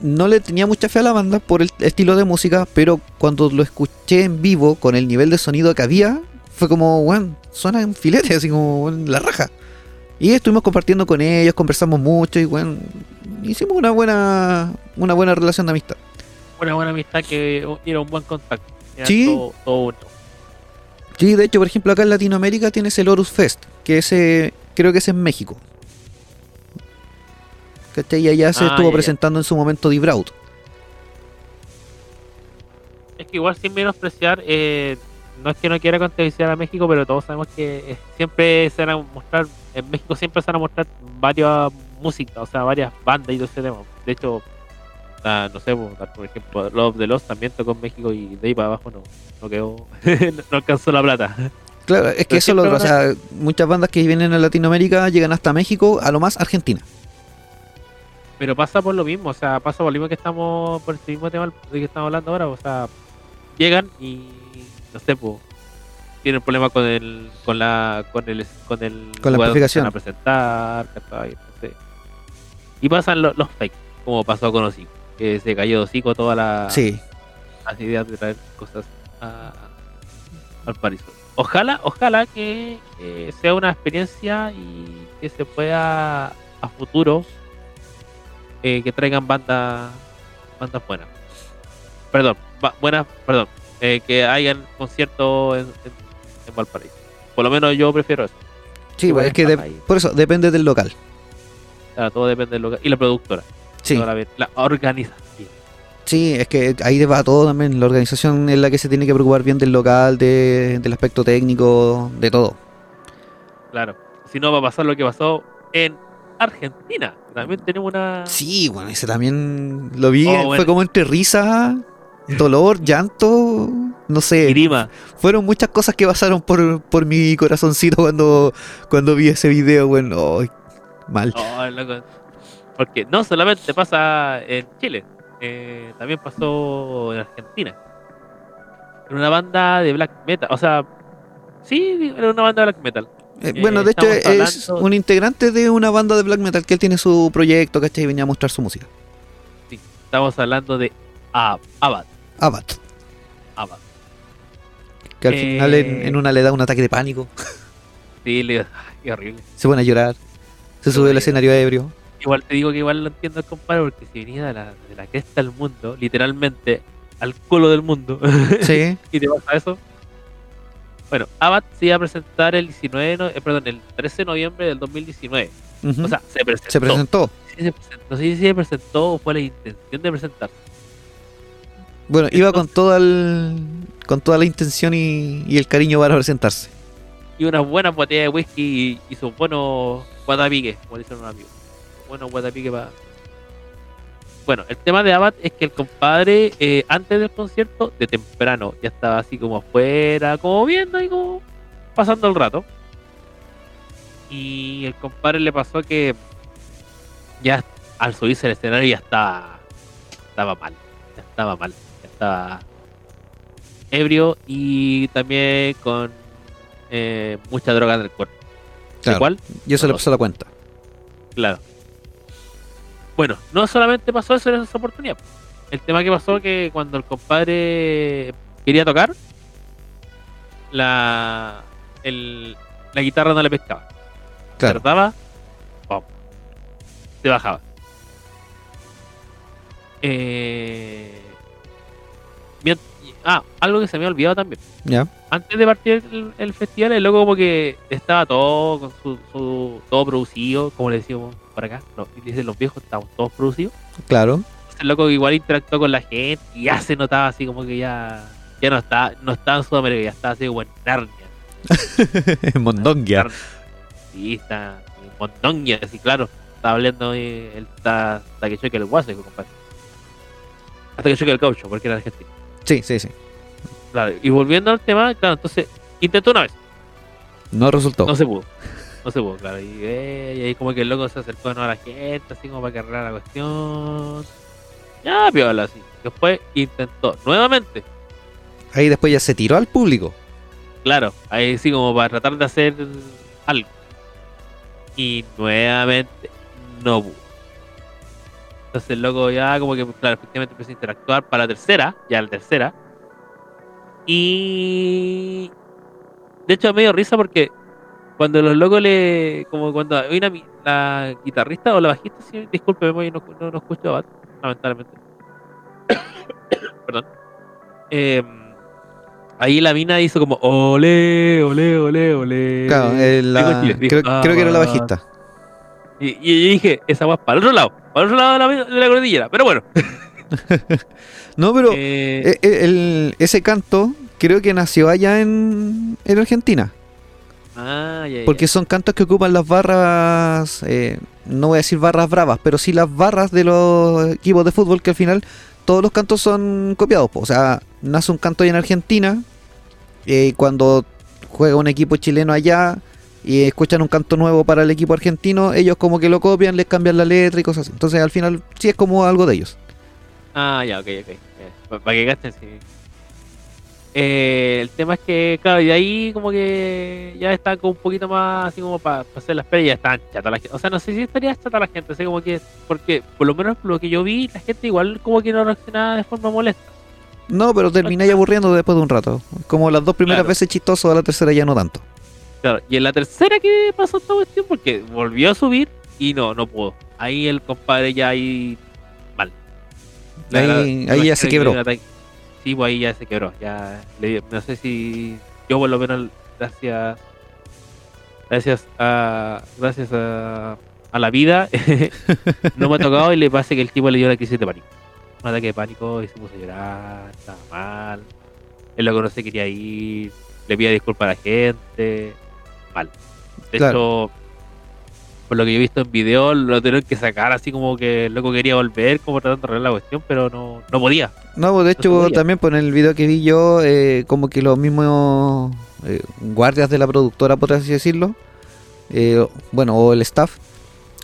no le tenía mucha fe a la banda por el estilo de música, pero cuando lo escuché en vivo con el nivel de sonido que había, fue como, bueno, suena en filete, así como weón, la raja. Y estuvimos compartiendo con ellos, conversamos mucho y bueno, hicimos una buena, una buena relación de amistad. Una buena amistad que era un buen contacto. Era Sí. Todo, todo bueno. Sí, de hecho, por ejemplo, acá en Latinoamérica tienes el Horus Fest, que ese creo que es en México. ¿Cachai? Y allá se Ah, estuvo ya, ya. presentando en su momento Dibraut. Es que igual sin menospreciar, eh, no es que no quiera contextualizar a México, pero todos sabemos que eh, siempre se van a mostrar, en México siempre se van a mostrar varias músicas, o sea, varias bandas y todo ese tema. De hecho, no sé, por dar por ejemplo, Love the Lost también tocó en México y de ahí para abajo no, no quedó, no alcanzó la plata. Claro, es que Pero eso es lo otro, o sea, muchas bandas que vienen a Latinoamérica llegan hasta México, a lo más Argentina. Pero pasa por lo mismo, o sea, pasa por lo mismo que estamos, por este mismo tema de que estamos hablando ahora, o sea, llegan y no sé, pues, tienen problemas con el, con la, con el, con el Con la amplificación. a presentar. No sé. Y pasan lo- los fakes, como pasó con Osico, que se cayó de hocico toda la, Sí, las ideas de traer cosas a- al París. Ojalá, ojalá que eh, sea una experiencia y que se pueda a futuro eh, que traigan bandas bandas buenas. Perdón, ba- buenas, perdón, eh, que hayan conciertos en, en, en Valparaíso. Por lo menos yo prefiero eso. sí, Igual es que de- por eso depende del local. Claro, todo depende del lugar. Y la productora. Sí, La, la organización. sí, es que ahí va todo también. La organización es la que se tiene que preocupar bien del local, de- del aspecto técnico, de todo. Claro. Si no va a pasar lo que pasó en Argentina. También tenemos una. Sí, bueno, ese también lo vi, Oh, fue como entre risa, dolor, llanto, no sé. Grima. Fueron muchas cosas que pasaron por, por mi corazoncito cuando, cuando vi ese video, bueno, mal. Loco. Porque no solamente pasa en Chile, eh, también pasó en Argentina. Era una banda de black metal, o sea, sí, era una banda de black metal. Eh, eh, bueno, de hecho es un integrante de una banda de black metal que él tiene su proyecto, ¿cachai? Y venía a mostrar su música. Estamos hablando de Ab- Abad. Abat, Abad. que al Eh, final en, en una le da un ataque de pánico, Sí, le- qué horrible. se pone a llorar, se sube al escenario ebrio. Igual te digo que igual lo entiendo el compadre porque si venía de la, de la cresta del mundo, literalmente al culo del mundo Sí. y te pasa eso. Bueno, Abbott se iba a presentar el 19, no- eh, perdón, el 13 de noviembre del 2019. ujú. O sea, se presentó. se presentó. Sí se presentó. No sé si se presentó o fue la intención de presentarse. Bueno, iba con toda el, con toda la intención y, y el cariño para presentarse. Y unas buenas botellas de whisky y, y sus buenos guatapiques, como dicen unos amigos. Buenos guatapiques para. Bueno, el tema de Abad es que el compadre, eh, antes del concierto, de temprano, ya estaba así como afuera, como viendo y como pasando el rato. Y el compadre le pasó que ya al subirse al escenario ya estaba, estaba mal. Ya estaba mal. Ebrio y también con eh, mucha droga en el cuerpo. Claro. Igual, Y eso le No. pasó la cuenta. claro. Bueno, no solamente pasó eso en esa oportunidad. El tema que pasó que cuando el compadre quería tocar, la, el- la guitarra no le pescaba. Claro. Pum, se bajaba. Eh, ah, algo que se me ha olvidado también. Ya. Antes de partir el, el festival, el loco como que estaba todo con su, su- todo producido, como le decimos por acá. No, dicen los viejos, estamos todos producidos. Claro. El loco igual interactuó con la gente y ya se notaba así como que ya, ya no estaba, no estaba en Sudamérica, ya estaba así como en Narnia. Mondongia. Sí, está en Mondongia, así claro. Estaba hablando él está hasta que choque el guaso, compadre. Hasta que choque el caucho, porque era argentino. Sí, sí, sí. Claro, y volviendo al tema, claro, entonces intentó una vez, No resultó. no se pudo. No se pudo, claro. Y, eh, y ahí como que el loco se acercó ¿no? a la gente, así como para que arreglara la cuestión. Ya, piola, así. Después intentó nuevamente, Ahí después ya se tiró al público. claro, ahí sí como para tratar de hacer algo. Y nuevamente no pudo. Entonces el loco ya como que, claro, efectivamente empezó a interactuar para la tercera, ya la tercera. Y de hecho me dio risa porque cuando los locos le, como cuando hay una la guitarrista o la bajista, sí, disculpe, no, no, no escucho a Bat, lamentablemente. Perdón. Eh, ahí la mina hizo como ole, ole, ole, ole. Claro, eh, la- creo, creo que era la "Ah". bajista. Y, y yo dije, esa va para el otro lado, para el otro lado de la, de la cordillera. Pero bueno. No, pero eh, eh, el- ese canto creo que nació allá en, en Argentina. ah, ya, ya. Porque son cantos que ocupan las barras, eh, no voy a decir barras bravas, pero sí las barras de los equipos de fútbol que al final todos los cantos son copiados. po. O sea, nace un canto allá en Argentina, eh, cuando juega un equipo chileno allá y escuchan un canto nuevo para el equipo argentino, ellos como que lo copian, les cambian la letra y cosas así. Entonces al final sí es como algo de ellos. Ah, ya, ok, ok. Para que gasten, sí. Eh, el tema es que, claro, y de ahí como que ya está como un poquito más así como para hacer las pelis, ya estaban chata la gente. O sea, no sé si estaría chata la gente, así como que, porque por lo menos lo que yo vi, la gente igual como que no reaccionaba de forma molesta. No, pero terminé aburriendo después de un rato. Como las dos primeras Claro. veces chistoso, a la tercera ya no tanto. Claro, y en la tercera que pasó esta cuestión, porque volvió a subir y no, no pudo. Ahí el compadre ya ahí mal. La Ahí- ahí ya se que quebró. Sí, pues ahí ya se quebró. Ya le no sé si yo por lo menos gracias gracias a gracias a, a la vida no me ha tocado y le pasa que el tipo le dio la crisis de pánico. Un ataque de pánico y se puso a llorar, estaba mal. Él lo no se quería ir, le pide disculpas a la gente. Mal. De Claro. hecho, por lo que yo he visto en video, lo tuvieron que sacar así como que el loco quería volver, como tratando de arreglar la cuestión, pero no, no podía. No, pues, de hecho también por el video que vi yo, eh, como que los mismos eh, guardias de la productora, por así decirlo, eh, bueno, o el staff,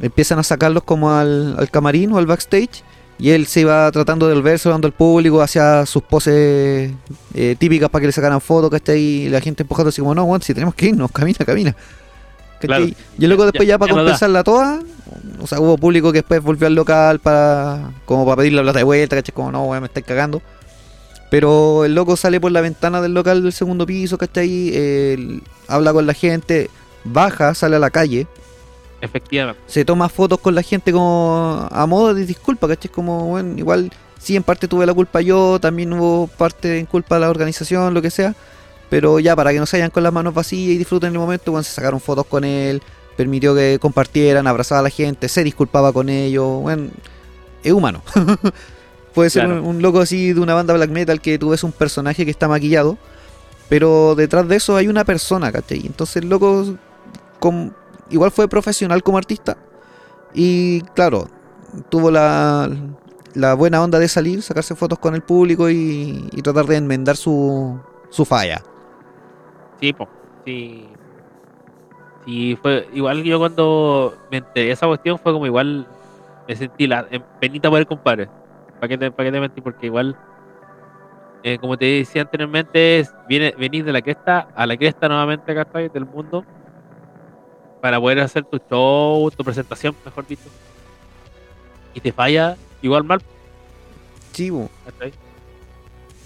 empiezan a sacarlos como al, al camarín o al backstage, y él se iba tratando de volver, saludando al público, hacia sus poses eh, típicas para que le sacaran fotos, ¿cachai? Y la gente empujando así como, no, Juan, si tenemos que irnos, camina, camina. Claro. Y el loco Ya- después ya- ya, para ya no da. compensarla toda, o sea, hubo público que después volvió al local para como para pedir la plata de vuelta, ¿cachai? Como no, weón, me estáis cagando. Pero el loco sale por la ventana del local del segundo piso, ¿cachai? Él habla con la gente, baja, sale a la calle, Efectivamente. se toma fotos con la gente como a modo de disculpa, ¿cachai? Como, bueno, igual Sí, en parte tuve la culpa yo, también hubo parte en culpa de la organización, lo que sea. Pero ya, para que no se vayan con las manos vacías y disfruten el momento, bueno, se sacaron fotos con él, permitió que compartieran, abrazaba a la gente, se disculpaba con ellos. Bueno, es humano. Puede ser Claro. un, un loco así de una banda black metal que tú ves un personaje que está maquillado, pero detrás de eso hay una persona, ¿cachai? Entonces el loco com- igual fue profesional como artista y claro, tuvo la, la buena onda de salir, sacarse fotos con el público y, tratar de enmendar su, su falla. Sí, po. Sí. Sí, fue igual yo cuando me enteré de esa cuestión fue como igual me sentí la en penita por el compadre. ¿Para qué te, pa' qué te mentí? Porque igual, eh, como te decía anteriormente, viene, venís de la cresta a la cresta nuevamente, ¿cachai? Del mundo. Para poder hacer tu show, tu presentación, mejor dicho. Y te falla igual mal, Sí. ¿cachai?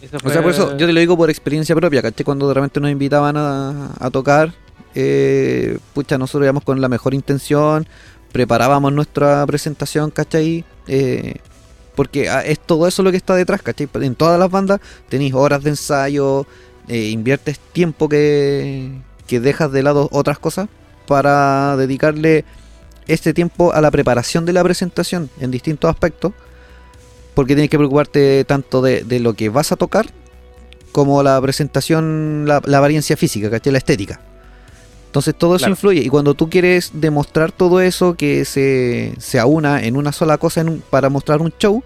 Eso O sea, por eso yo te lo digo por experiencia propia, ¿cachai? Cuando de repente nos invitaban a, a tocar, eh, pucha, nosotros íbamos con la mejor intención, preparábamos nuestra presentación, ¿cachai? Eh, porque ah, es todo eso lo que está detrás, ¿cachai? En todas las bandas tenéis horas de ensayo, eh, inviertes tiempo que, que dejas de lado otras cosas para dedicarle este tiempo a la preparación de la presentación en distintos aspectos porque tienes que preocuparte tanto de, de lo que vas a tocar como la presentación, la, la apariencia física, ¿cachai? La estética. Entonces todo eso Claro. influye y cuando tú quieres demostrar todo eso que se, se aúna en una sola cosa en un- para mostrar un show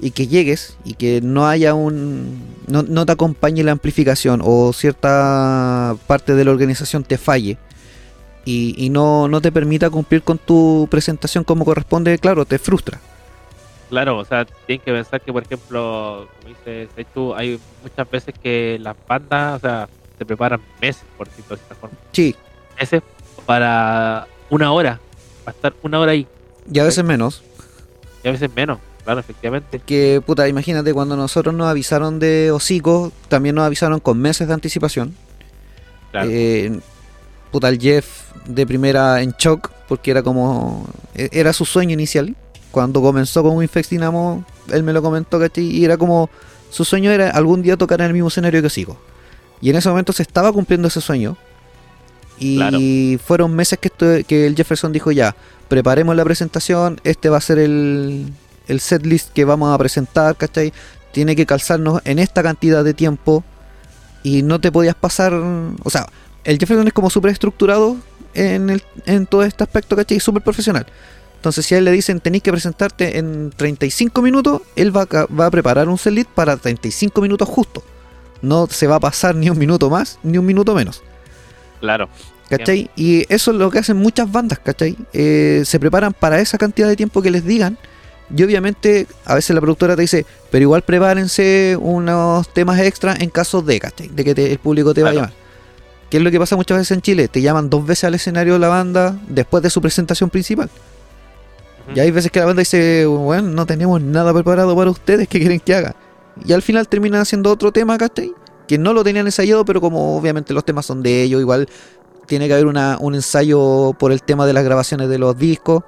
y que llegues y que no haya un... no, no te acompañe la amplificación o cierta parte de la organización te falle y, y no, no te permita cumplir con tu presentación como corresponde, claro, te frustra. Claro, o sea, tienen que pensar que, por ejemplo, como dices tú, hay muchas veces que las bandas, o sea, se preparan meses, por decirlo de esta forma. Sí, Meses para una hora, para estar una hora ahí, y a veces menos. y a veces menos, claro, efectivamente. Que, puta, imagínate, cuando nosotros nos avisaron de hocico, también nos avisaron con meses de anticipación. Claro. Eh, puta, el Jeff de primera en shock, porque era como. e- Era su sueño inicial. Cuando comenzó con Winfex Dynamo, él me lo comentó, ¿cachai? Y era como. Su sueño era algún día tocar en el mismo escenario que Hocico. Y en ese momento se estaba cumpliendo ese sueño. Y Claro. fueron meses que, estu- que el Jefferson dijo ya, preparemos la presentación, este va a ser el, el setlist que vamos a presentar, ¿cachai? Tiene que calzarnos en esta cantidad de tiempo y no te podías pasar, o sea, el Jefferson es como súper estructurado en, el, en todo este aspecto, ¿cachai? Súper profesional. Entonces si a él le dicen tenéis que presentarte en 35 minutos, él va a, ca- va a preparar un setlist para 35 minutos justo. No se va a pasar ni un minuto más, ni un minuto menos. Claro. ¿Cachai? Y eso es lo que hacen muchas bandas, ¿cachai? Eh, se preparan para esa cantidad de tiempo que les digan. Y obviamente, a veces la productora te dice, pero igual prepárense unos temas extra en caso de, ¿cachai? De que te- el público te va a Claro. llamar. ¿Qué es lo que pasa muchas veces en Chile? Te llaman dos veces al escenario de la banda después de su presentación principal. Y hay veces que la banda dice, bueno, no tenemos nada preparado para ustedes, ¿qué quieren que haga? Y al final terminan haciendo otro tema, ¿cachai? Que no lo tenían ensayado, pero como obviamente los temas son de ellos, igual tiene que haber una, un ensayo por el tema de las grabaciones de los discos.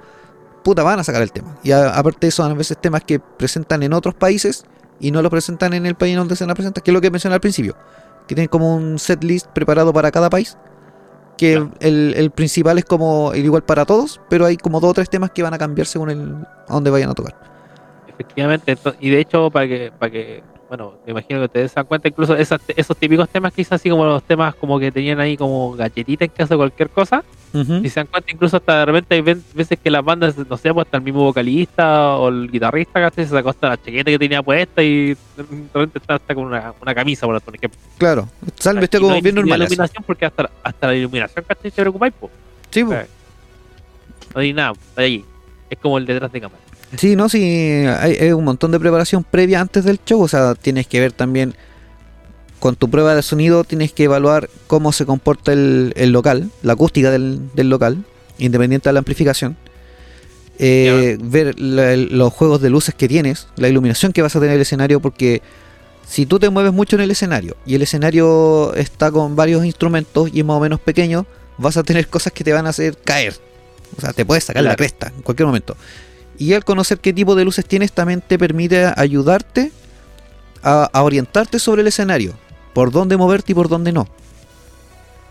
Puta, van a sacar el tema. Y a- aparte de eso, a veces temas que presentan en otros países y no los presentan en el país donde se la presentan, que es lo que mencioné al principio. Que tienen como un set list preparado para cada país. Que Claro. el, el principal es como el igual para todos, pero hay como dos o tres temas que van a cambiar según el, a dónde vayan a tocar. Efectivamente, y de hecho, para que, para que, bueno, me imagino que ustedes se dan cuenta, incluso esas- esos típicos temas que hice así como los temas como que tenían ahí como galletitas en caso de cualquier cosa, si se dan cuenta, incluso hasta de repente hay veces que las bandas, no sé, pues hasta el mismo vocalista o el guitarrista ¿cachai? se sacó hasta la chaqueta que tenía puesta y de repente está hasta con una, una camisa, por ejemplo. Claro, salen Y vestidos no como hay bien siquiera normales. iluminación porque hasta, hasta la iluminación, ¿cachai? Te preocupáis, po. Sí. Sí. No hay nada, está allí. Es como el detrás de cámara. Sí, no, sí, hay, hay un montón de preparación previa antes del show, o sea, tienes que ver también con tu prueba de sonido, tienes que evaluar cómo se comporta el, el local, la acústica del, del local, independiente de la amplificación. Eh, ver la- los juegos de luces que tienes, la iluminación que vas a tener en el escenario, porque si tú te mueves mucho en el escenario y el escenario está con varios instrumentos y es más o menos pequeño, vas a tener cosas que te van a hacer caer. O sea, te puedes sacar la cresta en cualquier momento. Y al conocer qué tipo de luces tienes también te permite ayudarte a, a orientarte sobre el escenario, por dónde moverte y por dónde no.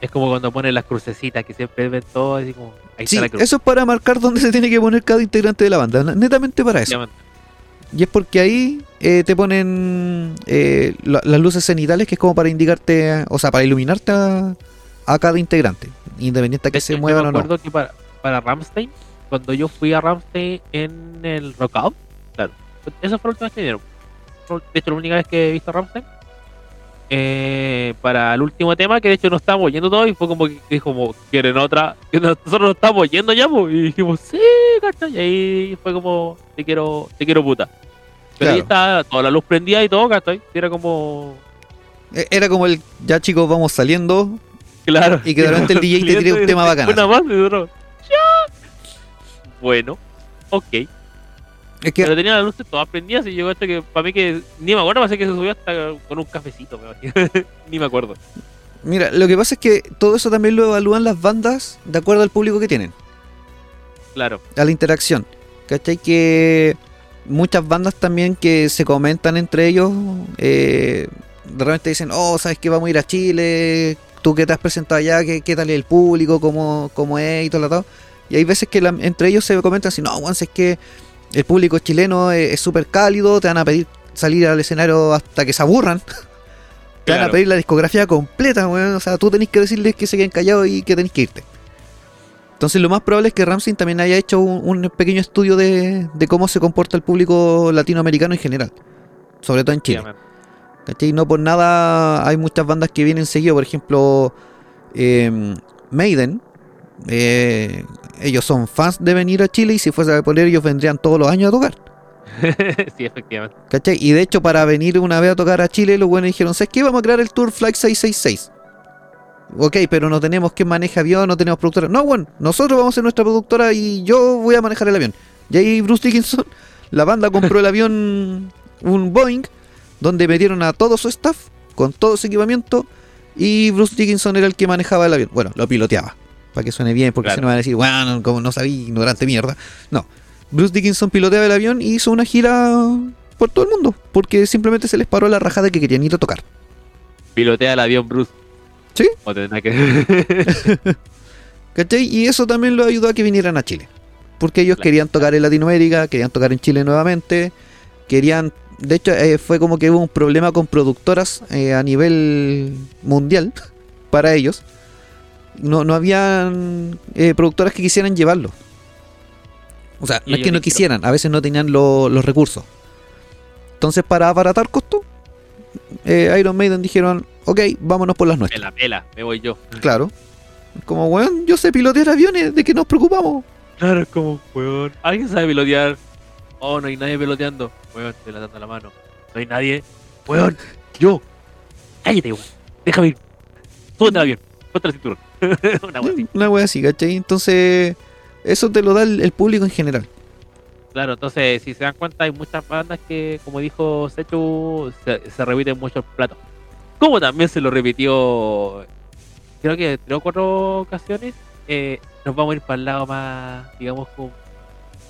Es como cuando ponen las crucecitas que siempre ven todo así como. Ahí Sí, está la cruz. eso es para marcar dónde se tiene que poner cada integrante de la banda, netamente para eso. Y es porque ahí eh, te ponen eh, la- las luces cenitales, que es como para indicarte, o sea, para iluminarte a, a cada integrante, independiente a De que hecho, se yo muevan me o no. que para, para Ramstein, cuando yo fui a Ramstein en el Rockout, claro, esa fue la última vez que vinieron. De hecho, la única vez que he visto a Ramstein. eh, para el último tema, que de hecho nos estábamos yendo todos y fue como que dijo, como, ¿quieren otra? Y nosotros nos estábamos yendo ya, pues, y dijimos, sí, ¿cachai? Y ahí fue como, te quiero, te quiero puta. Pero ahí Claro. estaba toda la luz prendida y todo, ¿cachai? Era como, Eh, Era como el, ya chicos, vamos saliendo, claro. Y que de repente el DJ te tire un tema bacán, Una más. Bueno, ok. es que Pero tenía las luces todas prendidas y yo cacho que para mí que ni me acuerdo, parece que se subió hasta con un cafecito, me imagino. ni me acuerdo. Mira, lo que pasa es que todo eso también lo evalúan las bandas de acuerdo al público que tienen, Claro, a la interacción. ¿Cachai? Que muchas bandas también que se comentan entre ellos, eh, de repente dicen, oh, ¿sabes que vamos a ir a Chile? ¿Tú qué te has presentado allá? ¿Qué, qué tal es el público? ¿Cómo, cómo es? Y todo lo todo. Y hay veces que la- entre ellos se comentan así, no, Juan, es que el público chileno es es súper cálido, te van a pedir salir al escenario hasta que se aburran. Te van a pedir la discografía completa, weón. O sea, tú tenés que decirles que se queden callados y que tenés que irte. Entonces, lo más probable es que Ramsey también haya hecho un, un pequeño estudio de, de cómo se comporta el público latinoamericano en general. Sobre todo en Chile. ¿Cachai? No por nada hay muchas bandas que vienen seguido. Por ejemplo, eh, Maiden. eh, ellos son fans de venir a Chile y si fuese por ellos vendrían todos los años a tocar. sí, efectivamente. ¿Cachai? Y de hecho, para venir una vez a tocar a Chile, los buenos dijeron: ¿Sabes qué? Vamos a crear el Tour Flight 666. Ok, pero no tenemos quien maneje avión, no tenemos productora. No, bueno, nosotros vamos a ser nuestra productora y yo voy a manejar el avión. Y ahí Bruce Dickinson, la banda compró el avión, un Boeing, donde metieron a todo su staff, con todo su equipamiento, y Bruce Dickinson era el que manejaba el avión. Bueno, lo piloteaba, para que suene bien, porque Claro. si no van a decir, bueno, como no sabía, ignorante mierda. No, Bruce Dickinson piloteaba el avión y hizo una gira por todo el mundo, porque simplemente se les paró la rajada que querían ir a tocar. Pilotea el avión Bruce. Sí. O que. ¿Cachai? Y eso también lo ayudó a que vinieran a Chile. Porque ellos Claro. querían tocar en Latinoamérica, querían tocar en Chile nuevamente, querían... De hecho, eh, fue como que hubo un problema con productoras eh, a nivel mundial para ellos. No, no habían eh, productoras que quisieran llevarlo. O sea, no es que no quisieran, a veces no tenían lo- los recursos. Entonces, para abaratar costos, eh, Iron Maiden dijeron, ok, vámonos por las nuestras. la pela, me voy yo. Claro. Como, weón, yo sé pilotear aviones, ¿de qué nos preocupamos? Claro, como, weón. ¿Alguien sabe pilotear? Oh, no hay nadie piloteando. Weón, te la dando la mano. No hay nadie. Weón, yo. Cállate, weón. Déjame ir. Súbete al avión. Ponte el cinturón. Una wea así. Una wea así, ¿cachai? Entonces, eso te lo da el, el público en general. Claro, entonces, si se dan cuenta, hay muchas bandas que, como dijo Sechu, se, se repiten muchos platos. Como también se lo repitió, creo que tres o cuatro ocasiones, eh, nos vamos a ir para el lado más, digamos, como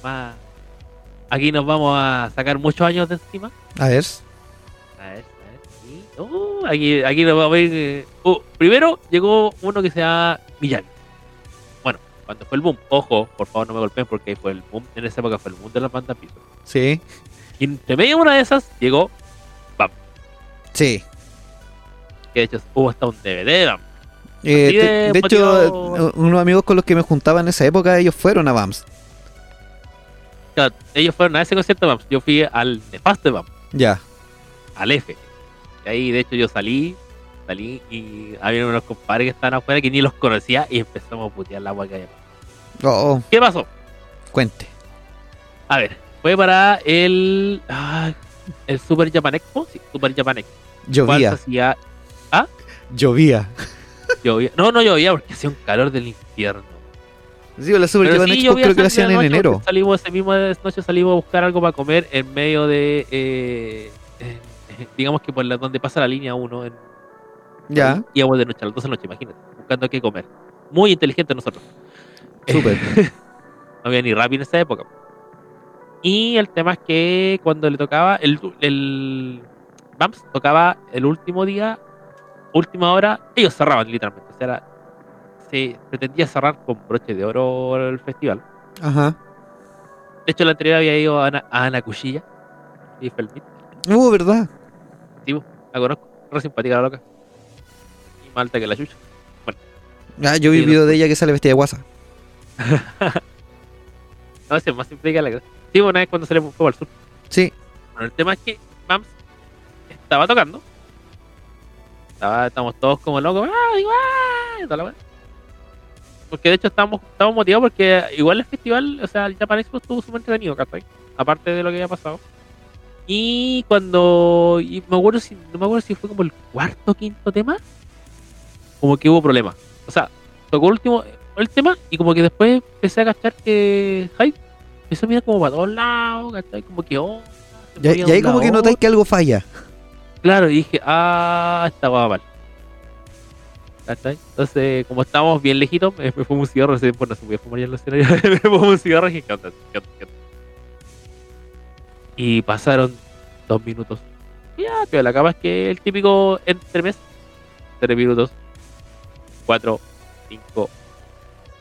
más... Aquí nos vamos a sacar muchos años de encima. A ver. A ver, ver, sí. Uh, aquí, aquí vamos a ir... eh, uh, primero llegó uno que se llama Miyagi. Bueno, cuando fue el boom, ojo, por favor no me golpeen porque fue el boom, en esa época fue el boom de las bandas piso. Sí. Y entre medio de una de esas llegó, Sí. que de hecho hubo hasta un DVD de Bam. Eh, de de hecho, eh, unos amigos con los que me juntaba en esa época, ellos fueron a BAMS. Claro, ellos fueron a ese concierto de Bam. Yo fui al nefasto de Bam, Ya. al F. Y ahí de hecho yo salí, salí y había unos compadres que estaban afuera que ni los conocía y empezamos a putear la agua que había. Oh, oh, ¿Qué pasó? cuente. A ver, fue para el. ah, el Super Japan Expo. Sí, Super Japan Expo. Llovía. hacía- Llovía. llovía. No, no llovía porque hacía un calor del infierno. Sí, la Super Pero Japan sí, Expo creo que esa hacían en enero. Salimos ese mismo noche salimos a buscar algo para comer en medio de. eh, eh, digamos que por la, donde pasa la línea 1. En, Ya. Íbamos de noche a las 12 de la noche, imagínate. Buscando qué comer. Muy inteligente nosotros. Súper. No había ni Rappi en esa época. Y el tema es que cuando le tocaba, el, el Bumps tocaba el último día, última hora, ellos cerraban literalmente. O sea, era- se pretendía cerrar con broche de oro el festival. Ajá. De hecho, la anterior había ido a Ana, a Ana Cuchilla y Felmit. Uh, ¿verdad? Sí, la conozco, re simpática la loca. Y más alta que la chucha. Ah, yo vi un video de ella que sale vestida de guasa. No, es más simpática la que. Sí, una vez cuando se le fue al sur. Sí. Bueno, el tema es que Mams estaba tocando. Estaba, estamos todos como locos. ¡Ah, ah! toda la. Porque de hecho estábamos, estábamos motivados porque igual el festival, o sea, el Japan Expo estuvo súper entretenido, ¿cachai? Aparte de lo que había pasado. Y cuando. Y me acuerdo si, no me acuerdo si fue como el cuarto o quinto tema. Como que hubo problemas. O sea, tocó el último el tema y como que después empecé a cachar que Hype empezó a mirar como para todos lados, ¿cachai? Como que oh, se Y, ahí como que a notáis que algo falla. Claro, y dije, ah, esta va mal. ¿Cachai? Entonces, como estábamos bien lejitos, me, me fumo un cigarro, pues no se podía fumar ya en los escenarios, me fumo un cigarro y dije, ¿qué onda? ¿Qué onda? ¿Qué onda? Y pasaron dos minutos. Ya, pero la cama es que el típico entremés, tres minutos, cuatro, cinco,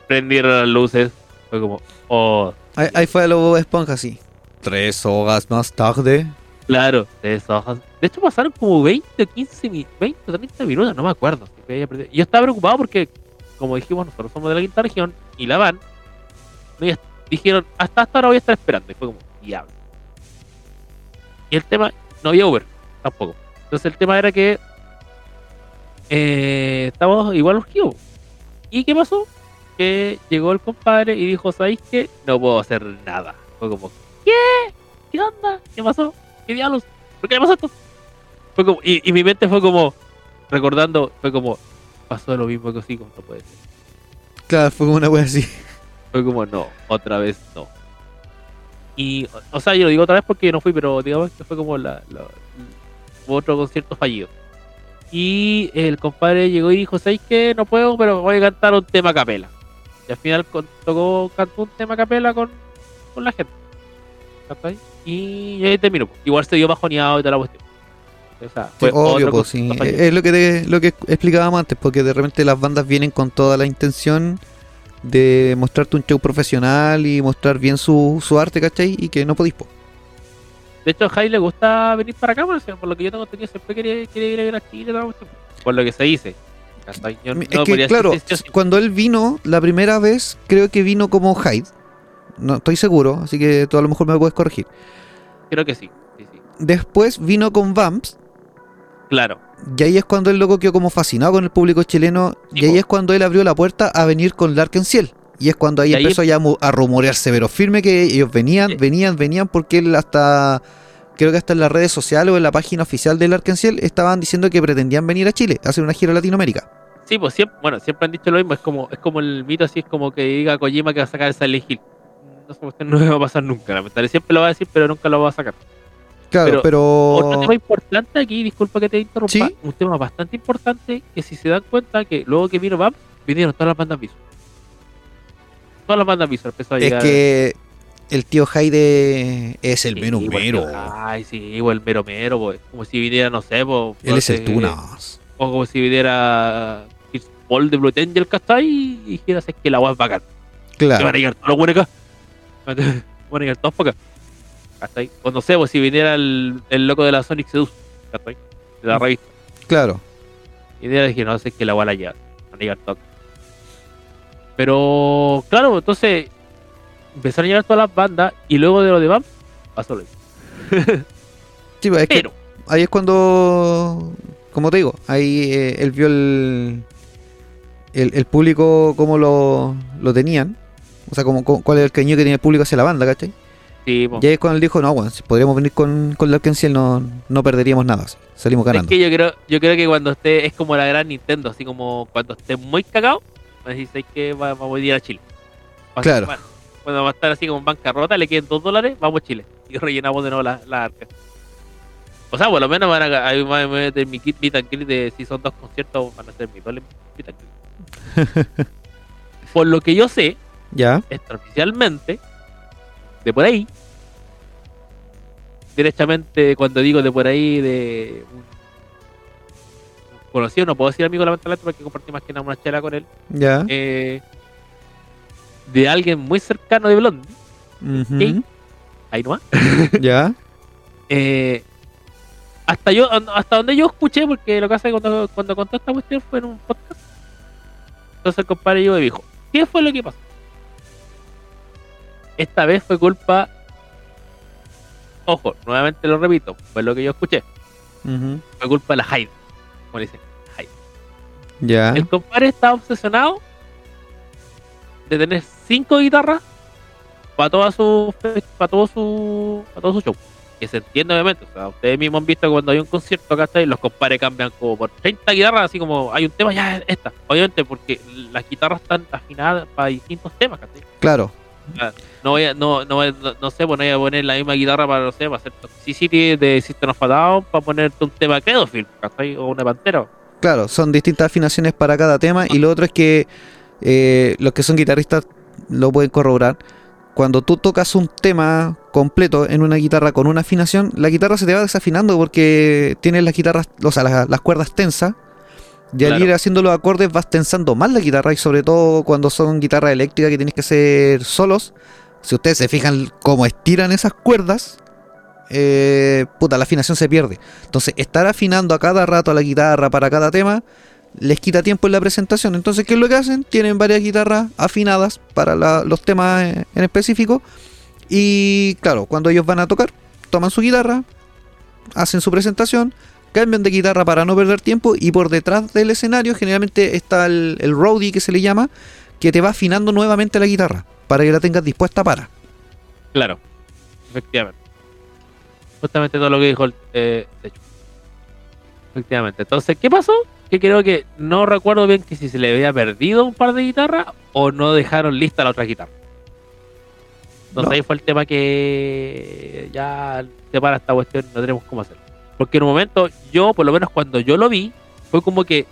prendieron las luces, fue como, oh, Ahí, ahí fue a los esponjas, sí. Tres horas más tarde. Claro, esas hojas. De hecho, pasaron como 20 o 15, mi- 20 o 30 minutos, no me acuerdo. Yo estaba preocupado porque, como dijimos, nosotros somos de la quinta región y la van. dijeron, hasta hasta ahora voy a estar esperando. Y fue como, diablo. Y el tema, no había Uber, tampoco. Entonces el tema era que eh, estábamos igual urgidos. ¿Y qué pasó? Que llegó el compadre y dijo, ¿sabéis qué? No puedo hacer nada. Fue como, ¿qué? ¿Qué onda? ¿Qué pasó? ¿Qué diablos? ¿Por qué le pasó esto? Fue como, y, y mi mente fue como, recordando, fue como, pasó lo mismo que Osico, no puede ser. Claro, fue como una wea así. Fue como, no, otra vez no. Y, o, sea, yo lo digo otra vez porque yo no fui, pero digamos que fue como la, la- otro concierto fallido. Y el compadre llegó y dijo, ¿sabéis qué? No puedo, pero voy a cantar un tema a capela. Y al final tocó, cantó un tema a capela con, con la gente. ¿Cachai? Y ahí terminó. Igual se dio bajoneado y toda la cuestión. O sea, Sí, fue obvio, pues sí. Es lo que, te- lo que explicábamos antes, porque de repente las bandas vienen con toda la intención de mostrarte un show profesional y mostrar bien su, su arte, ¿cachai? Y que no podéis, po. De hecho, a Jai le gusta venir para acá, por por lo que yo tengo entendido, siempre quiere, quiere ir a ver a Chile, por lo que se dice. Yo Es no que, podría claro, decir cuando él vino la primera vez, creo que vino como Hyde. No estoy seguro, así que tú a lo mejor me puedes corregir. creo que sí. sí, sí. Después vino con Vamps, Claro. Y ahí es cuando el loco quedó como fascinado con el público chileno, y ahí es cuando él abrió la puerta a venir con Larkenciel. Y es cuando ahí empezó ya a rumorearse, pero firme que ellos venían, venían, venían, porque él hasta, creo que hasta en las redes sociales o en la página oficial del Larkenciel estaban diciendo que pretendían venir a Chile, a hacer una gira a Latinoamérica. Sí, pues siempre, bueno, siempre han dicho lo mismo. Es como, es como el mito así, es como que diga Kojima que va a sacar el Silent Hill. No usted no va a pasar nunca, lamentablemente. Siempre lo va a decir, pero nunca lo va a sacar. Claro, Pero pero... Otro tema importante aquí, disculpa que te interrumpa, Sí. un tema bastante importante que si se dan cuenta que luego que vino Vamp, vinieron todas las bandas visual. Todas las bandas visual empezó a Es llegar. que el tío Jaide es el Sí, mero mero. Ay, sí, el mero mero, pues. Como si viniera, no sé, pues. Él es el Tunas. O como si viniera Paul de Blue Angel, ¿cachai? Y dijeras es que la weá es bacán. Que van a Claro, llegar todos los buenos acá. Van a llegar todos para acá. ¿Cachai? O no sé, pues si viniera el, el loco de la Sonic Seduce, ¿cachai? De la revista. claro. Y de dije, no sé, que la weá la lleva. Van a llegar todos. Pero, claro, entonces empezaron a llegar todas las bandas y luego de lo de Bam, pasó lo mismo. Sí, pues, es que Pero, ahí es cuando, como te digo, ahí eh, él vio el, el, el público cómo lo, lo tenían. O sea, como, como- cuál era el cariño que tenía el público hacia la banda, ¿cachai? Sí. Y ahí es cuando él dijo, no, bueno, si podríamos venir con, con la Arkansas no, no perderíamos nada. así, Salimos Es ganando. que yo creo, yo creo que cuando esté, es como la gran Nintendo, así como cuando esté muy cagado, me decís que va- vamos a ir a Chile. Va Claro. bueno, cuando va a estar así como en bancarrota, le queden dos dólares, vamos a Chile. Y rellenamos de nuevo la, la arca. O sea, por lo menos van a, ahí van a meter mi kit meet and greet de si son dos conciertos, van a ser mi doble meet and greet. por lo que yo sé, Ya, extraoficialmente, de por ahí, directamente cuando digo de por ahí de un conocido, no puedo decir amigo lamentablemente porque compartí más que nada una chela con él, Ya. eh, de alguien muy cercano de Blondie, ¿ok? ahí nomás, Ya. eh, hasta yo hasta donde yo escuché, porque lo que hace cuando, cuando contó esta cuestión fue en un podcast, entonces el compadre llegó y dijo, ¿qué fue lo que pasó? Esta vez fue culpa, ojo, nuevamente lo repito, fue lo que yo escuché, fue culpa de la Hyde, como le dicen, Hyde. Ya. El compadre estaba obsesionado de tener cinco guitarras para toda su para todo su para todo su show. Que se entiende obviamente. O sea, ustedes mismos han visto que cuando hay un concierto acá los compadres cambian como por 30 guitarras, así como hay un tema ya esta. Obviamente porque las guitarras están afinadas para distintos temas, ¿cachai? Claro. No voy a, no, no, no, sé, pues no voy a poner la misma guitarra para, no sé, para hacer Toxicity de System of a Down, para ponerte un tema Credofield. O una pantera. Claro, son distintas afinaciones para cada tema y lo otro es que eh, los que son guitarristas lo pueden corroborar. Cuando tú tocas un tema completo en una guitarra con una afinación, la guitarra se te va desafinando porque tienes las guitarras, o sea, las cuerdas tensas. Y al Claro. ir haciendo los acordes vas tensando más la guitarra y sobre todo cuando son guitarras eléctricas que tienes que hacer solos. Si ustedes se fijan cómo estiran esas cuerdas, eh, puta, la afinación se pierde. Entonces, estar afinando a cada rato la guitarra para cada tema les quita tiempo en la presentación. Entonces, ¿qué es lo que hacen? Tienen varias guitarras afinadas para la- los temas eh, en específico. Y claro, cuando ellos van a tocar, toman su guitarra, hacen su presentación, cambian de guitarra para no perder tiempo y por detrás del escenario generalmente está el, el roadie que se le llama, que te va afinando nuevamente la guitarra para que la tengas dispuesta para. Claro, efectivamente. Justamente todo lo que dijo el eh, Techo. Efectivamente. Entonces, ¿qué pasó? Que creo que no recuerdo bien que si se le había perdido un par de guitarras o no dejaron lista la otra guitarra. Entonces No. ahí fue el tema que ya se para esta cuestión, no tenemos cómo hacerlo. Porque en un momento, yo, por lo menos cuando yo lo vi, fue como que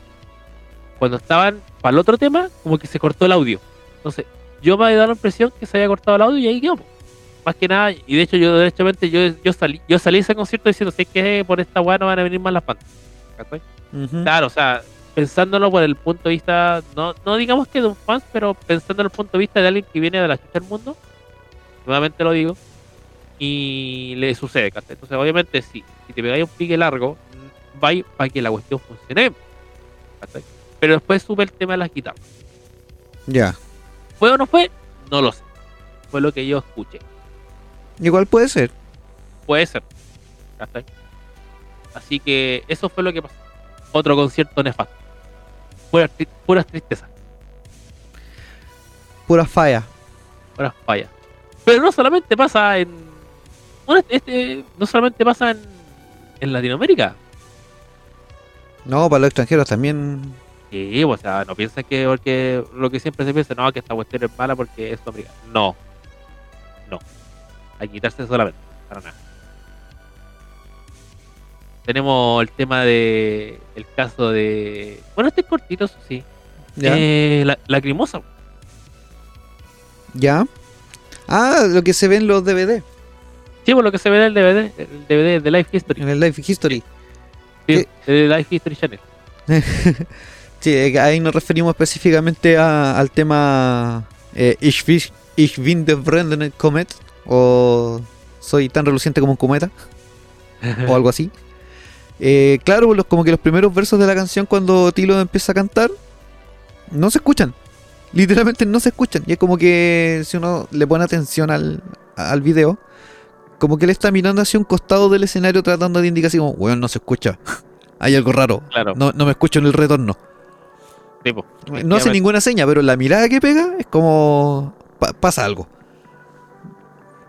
cuando estaban para el otro tema, como que se cortó el audio. Entonces, yo me había dado la impresión que se había cortado el audio y ahí quedó. Más que nada, y de hecho yo derechamente yo, yo salí yo salí de ese concierto diciendo, si es que por esta weá no van a venir más las bandas. ¿Cachai? Claro, o sea, pensándolo por el punto de vista, no, no digamos que de un fan, pero pensando en el punto de vista de alguien que viene de la chucha del mundo, nuevamente lo digo, y le sucede, ¿cachai? Entonces, obviamente, si, si te pegáis un pique largo, mm, va para que la cuestión funcione ¿cachai? Pero después sube el tema de las guitarras. Ya. ¿Fue o no fue? No lo sé. Fue lo que yo escuché. Igual puede ser. Puede ser. ¿cachai? Así que eso fue lo que pasó. Otro concierto nefasto. Puras, tri- puras tristezas. Pura falla. puras fallas. Pero no solamente pasa en. Bueno, este, no solamente pasa en, en Latinoamérica. No, para los extranjeros también. Sí, o sea, no piensan que porque lo que siempre se piensa, no, que esta cuestión es mala porque es americana. No. No. Hay que quitarse solamente. Para nada. Tenemos el tema de. El caso de. Bueno, este es cortito, eso sí. Ya. Eh, la, lacrimosa. Ya. Ah, lo que se ve en los DVD, Sí, por lo que se ve en el DVD, el DVD de Life History. en el Life History. Sí, de Life History Channel. Sí, eh, ahí nos referimos específicamente a- al tema eh, Ich, wish- ich bin der brennende Comet o Soy tan reluciente como un cometa o algo así. Eh, claro, los, como que los primeros versos de la canción cuando Tilo empieza a cantar no se escuchan. Literalmente no se escuchan. Y es como que si uno le pone atención al, al video, como que él está mirando hacia un costado del escenario tratando de indicar así como, weón, no se escucha. Hay algo raro. Claro. No, no me escucho en el retorno. No hace ninguna seña, pero la mirada que pega es como pa- pasa algo.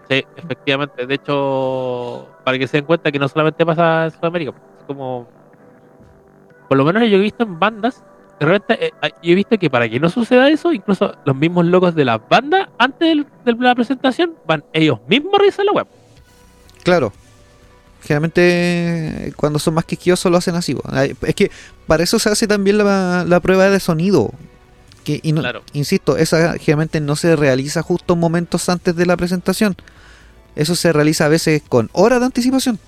Sí, efectivamente. De hecho, para que se den cuenta que no solamente pasa en Sudamérica, es como. Por lo menos yo he visto en bandas. De repente, eh, yo he visto que para que no suceda eso, incluso los mismos locos de las bandas, antes del- de la presentación, van ellos mismos a revisar la web. Claro. Generalmente cuando son más quisquillosos lo hacen así. Es que para eso se hace también la, la prueba de sonido. Que, y no- Claro. Insisto, esa generalmente no se realiza justo momentos antes de la presentación. eso se realiza a veces con horas de anticipación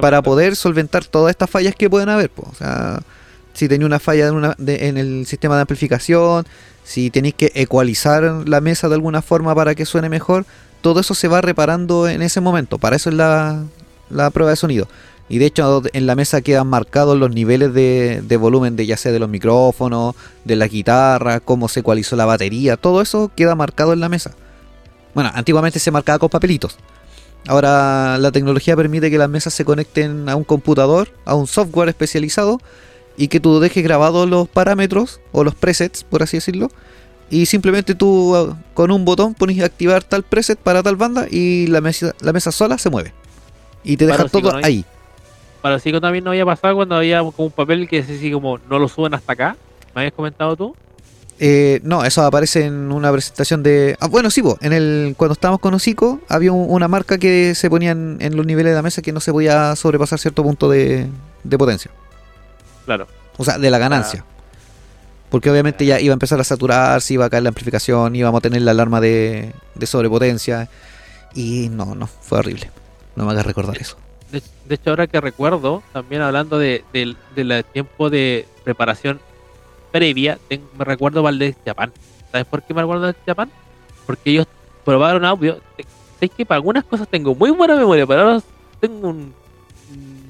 para poder solventar todas estas fallas que pueden haber. po. O sea, si tenía una falla en, una- de- en el sistema de amplificación, si tenéis que ecualizar la mesa de alguna forma para que suene mejor, todo eso se va reparando en ese momento. Para eso es la, la prueba de sonido. Y de hecho en la mesa quedan marcados los niveles de, de volumen de ya sea de los micrófonos, de la guitarra, cómo se ecualizó la batería, todo eso queda marcado en la mesa. Bueno, antiguamente se marcaba con papelitos. Ahora la tecnología permite que las mesas se conecten a un computador, a un software especializado y que tú dejes grabados los parámetros o los presets, por así decirlo. Y simplemente tú uh, con un botón pones activar tal preset para tal banda y la mesa, la mesa sola se mueve. Y te deja todo ahí. Para sí que también no había pasado cuando había como un papel que decía así como no lo suben hasta acá. ¿Me habías comentado tú? Eh, no, eso aparece en una presentación de. Ah, bueno, sí, po, en el, cuando estábamos con Hocico, había un- una marca que se ponía en, en los niveles de la mesa que no se podía sobrepasar cierto punto de, de potencia. Claro. O sea, de la ganancia. Porque obviamente ya iba a empezar a saturarse, iba a caer la amplificación, íbamos a tener la alarma de, de sobrepotencia. Y no, no, fue horrible. No me hagas recordar eso. De, de hecho, ahora que recuerdo, también hablando de, del tiempo de preparación previa, me recuerdo Valdez Japan. ¿Sabes por qué me recuerdo de Japan? Porque ellos probaron audio. Sé que para algunas cosas tengo muy buena memoria, pero ahora tengo un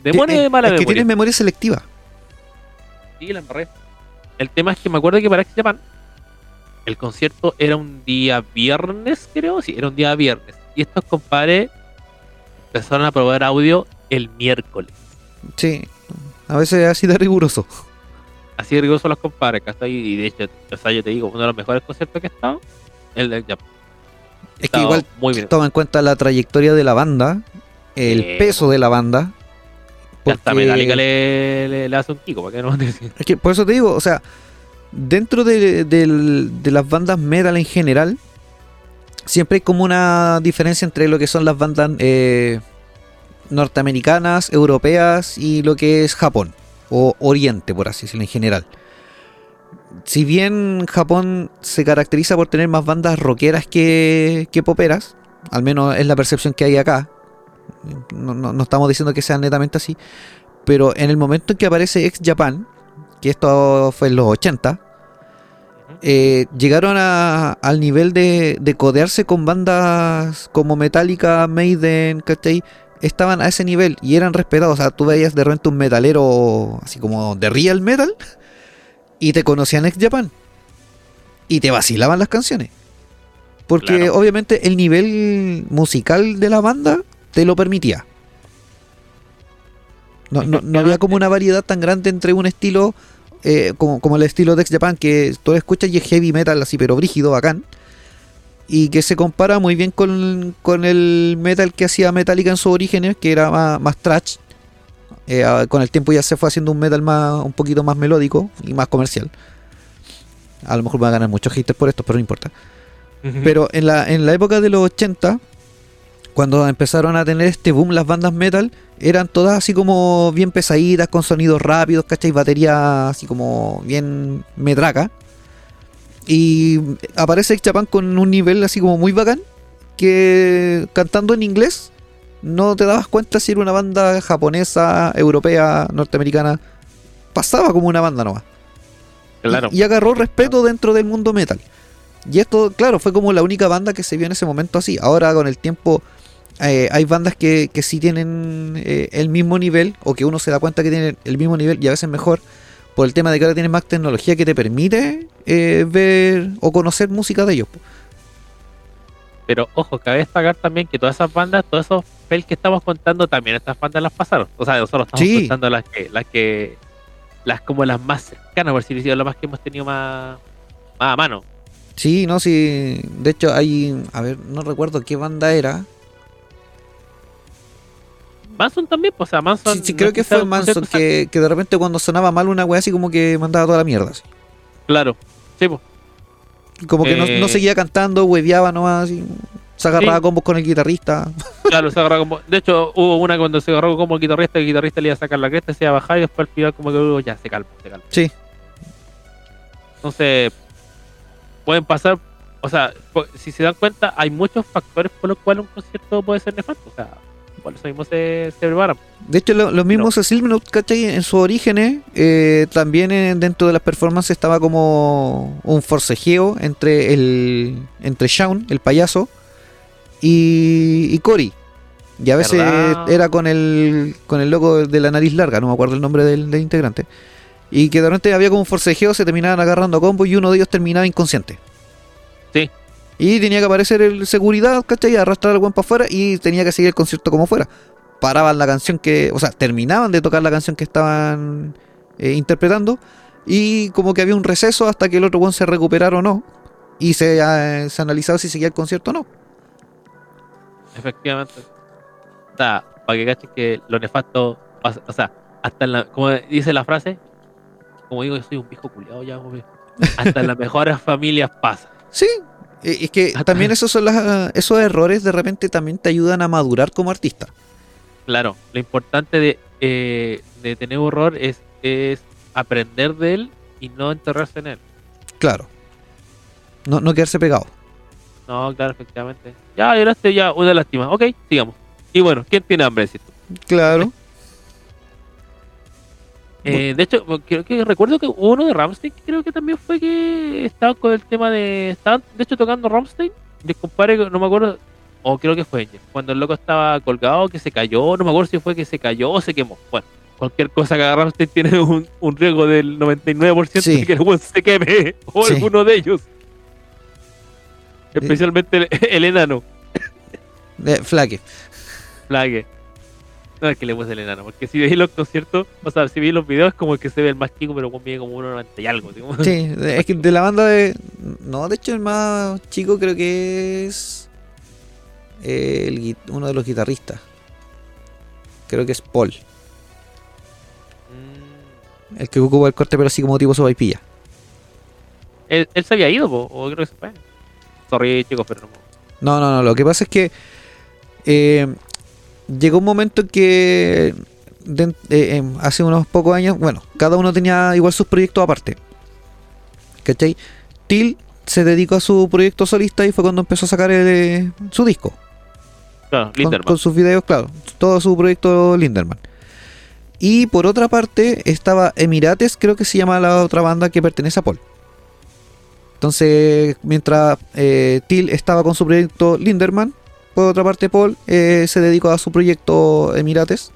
demonio de mala es que tienes memoria selectiva. Sí, la embarré. El tema es que me acuerdo que para X Japan el concierto era un día viernes, creo. Sí, era un día viernes. Y estos compadres empezaron a probar audio el miércoles. Sí. A veces así de riguroso. Así de rigurosos los compadres, ¿cachai? Y de hecho, o sea, yo te digo, uno de los mejores conciertos que he estado, el de Japan. Es que igual muy bien. toma en cuenta la trayectoria de la banda, el peso de la banda. Hasta porque- Metallica le, le, le hace un kiko, ¿para qué no decir? Es que por eso te digo, o sea, dentro de las bandas metal en general, siempre hay como una diferencia entre lo que son las bandas eh, norteamericanas, europeas y lo que es Japón, o Oriente, por así decirlo, en general. Si bien Japón se caracteriza por tener más bandas rockeras que, que poperas, al menos es la percepción que hay acá, no, no- no estamos diciendo que sea netamente así, pero en el momento en que aparece Ex Japan, que esto fue en los 80, eh, llegaron a- al nivel de, de codearse con bandas como Metallica, Maiden, ¿cachai? Estaban a ese nivel y eran respetados. O sea, tú veías de repente un metalero así como de real metal y te conocían Ex Japan y te vacilaban las canciones. Porque Claro. obviamente el nivel musical de la banda te lo permitía. No, no, no había como una variedad tan grande entre un estilo eh, como, como el estilo de Ex Japan, que tú lo escuchas y es heavy metal así, pero brígido, bacán. Y que se compara muy bien con, con el metal que hacía Metallica en sus orígenes, que era más, más trash. Eh, con el tiempo ya se fue haciendo un metal más, un poquito más melódico y más comercial. A lo mejor van a ganar muchos haters por esto, pero no importa. Pero en la, en la época de los 80, cuando empezaron a tener este boom las bandas metal, eran todas así como bien pesaditas, con sonidos rápidos, ¿cachai? Batería así como bien metraca. Y aparece Japan con un nivel así como muy bacán, que cantando en inglés no te dabas cuenta si era una banda japonesa, europea, norteamericana. Pasaba como una banda nomás. Claro. Y, y agarró respeto dentro del mundo metal. Y esto, claro, fue como la única banda que se vio en ese momento así. Ahora con el tiempo eh, hay bandas que, que sí tienen eh, el mismo nivel, o que uno se da cuenta que tienen el mismo nivel y a veces mejor, por el tema de que ahora tienes más tecnología que te permite eh, ver o conocer música de ellos. Pero ojo, cabe destacar también que todas esas bandas, todos esos fails que estamos contando, también estas bandas las pasaron. O sea, nosotros estamos Sí. contando las que, las que, las como las más cercanas, por decirlo así, las más que hemos tenido más, más a mano. Sí, no, sí. De hecho, hay. A ver, no recuerdo qué banda era. Manson también, pues, o sea, Manson. Sí, sí, creo que fue Manson que, que de repente cuando sonaba mal una wea así como que mandaba toda la mierda. Así. Claro, sí, pues. Como que no, Eh. no seguía cantando, hueveaba nomás, así, se agarraba Sí. combos con el guitarrista. Claro, se agarró como. De hecho, hubo una cuando se agarró como el guitarrista, el guitarrista le iba a sacar la cresta, se iba a bajar y después al final, como que luego ya se calma, se calma. Sí. Entonces, pueden pasar o sea, si se dan cuenta, hay muchos factores por los cuales un concierto puede ser nefasto. O sea, por eso mismo se, se preparan. De hecho, lo- los mismos Slipknot, ¿cachai? En sus orígenes, eh, también en- dentro de las performances estaba como un forcejeo entre el entre Shaun, el payaso, y, y Cory. Y a veces ¿Verdad? era con el con el loco de la nariz larga, no me acuerdo el nombre del, del integrante. Y que de repente había como un forcejeo, se terminaban agarrando a combo y uno de ellos terminaba inconsciente. Y tenía que aparecer el seguridad, ¿cachai? Arrastrar al buen para afuera y tenía que seguir el concierto como fuera. Paraban la canción que, o sea, terminaban de tocar la canción que estaban eh, interpretando y como que había un receso hasta que el otro buen se recuperara o no. Y se, eh, se analizaba si seguía el concierto o no. Efectivamente. O sea, para que cachen que lo nefasto o sea, hasta en la, como dice la frase, como digo, yo soy un viejo culiado ya, hombre. Hasta en las mejores familias pasa. Sí, es que Ah, también esos, son las, esos errores de repente también te ayudan a madurar como artista. Claro, lo importante de, eh, de tener un error es, es aprender de él y no enterrarse en él. Claro. No, no quedarse pegado. No, claro, efectivamente. Ya, lloraste ya una lástima. Ok, sigamos. Y bueno, ¿quién tiene hambre? Tú? Claro. Eh, de hecho, creo que recuerdo que uno de Ramstein, creo que también fue que estaban con el tema de. Estaban, de hecho, tocando Ramstein. El compadre, no me acuerdo, o creo que fue cuando el loco estaba colgado, que se cayó, no me acuerdo si fue que se cayó o se quemó. Bueno, cualquier cosa que haga Ramstein tiene un, un riesgo del 99% Sí. de que el weón se queme, o Sí. alguno de ellos. Especialmente el, el enano, Eh, flaque. Plague. No es que le puse el enano, porque si veis los conciertos, o sea, si veis los videos, es como que se ve el más chico, pero con mide como 1,90 y algo. Sí, de- es que de la banda de. No, de hecho, el más chico creo que es. eh, el uno de los guitarristas. Creo que es Paul. Mm. El que ocupa el corte, pero así como tipo sopaipilla. Él, él se había ido, po, o creo que se fue. Sorry, chicos, pero no. No, no, no. Lo que pasa es que. eh, llegó un momento en que. de- eh, em, hace unos pocos años. Bueno, cada uno tenía igual sus proyectos aparte. ¿Cachai? Till se dedicó a su proyecto solista y fue cuando empezó a sacar el- su disco. Claro, con, Linderman. con sus videos, claro, todo su proyecto Linderman. Y por otra parte estaba Emirates, creo que se llama la otra banda que pertenece a Paul. Entonces, mientras eh, Till estaba con su proyecto Linderman, por otra parte Paul eh, se dedicó a su proyecto Emirates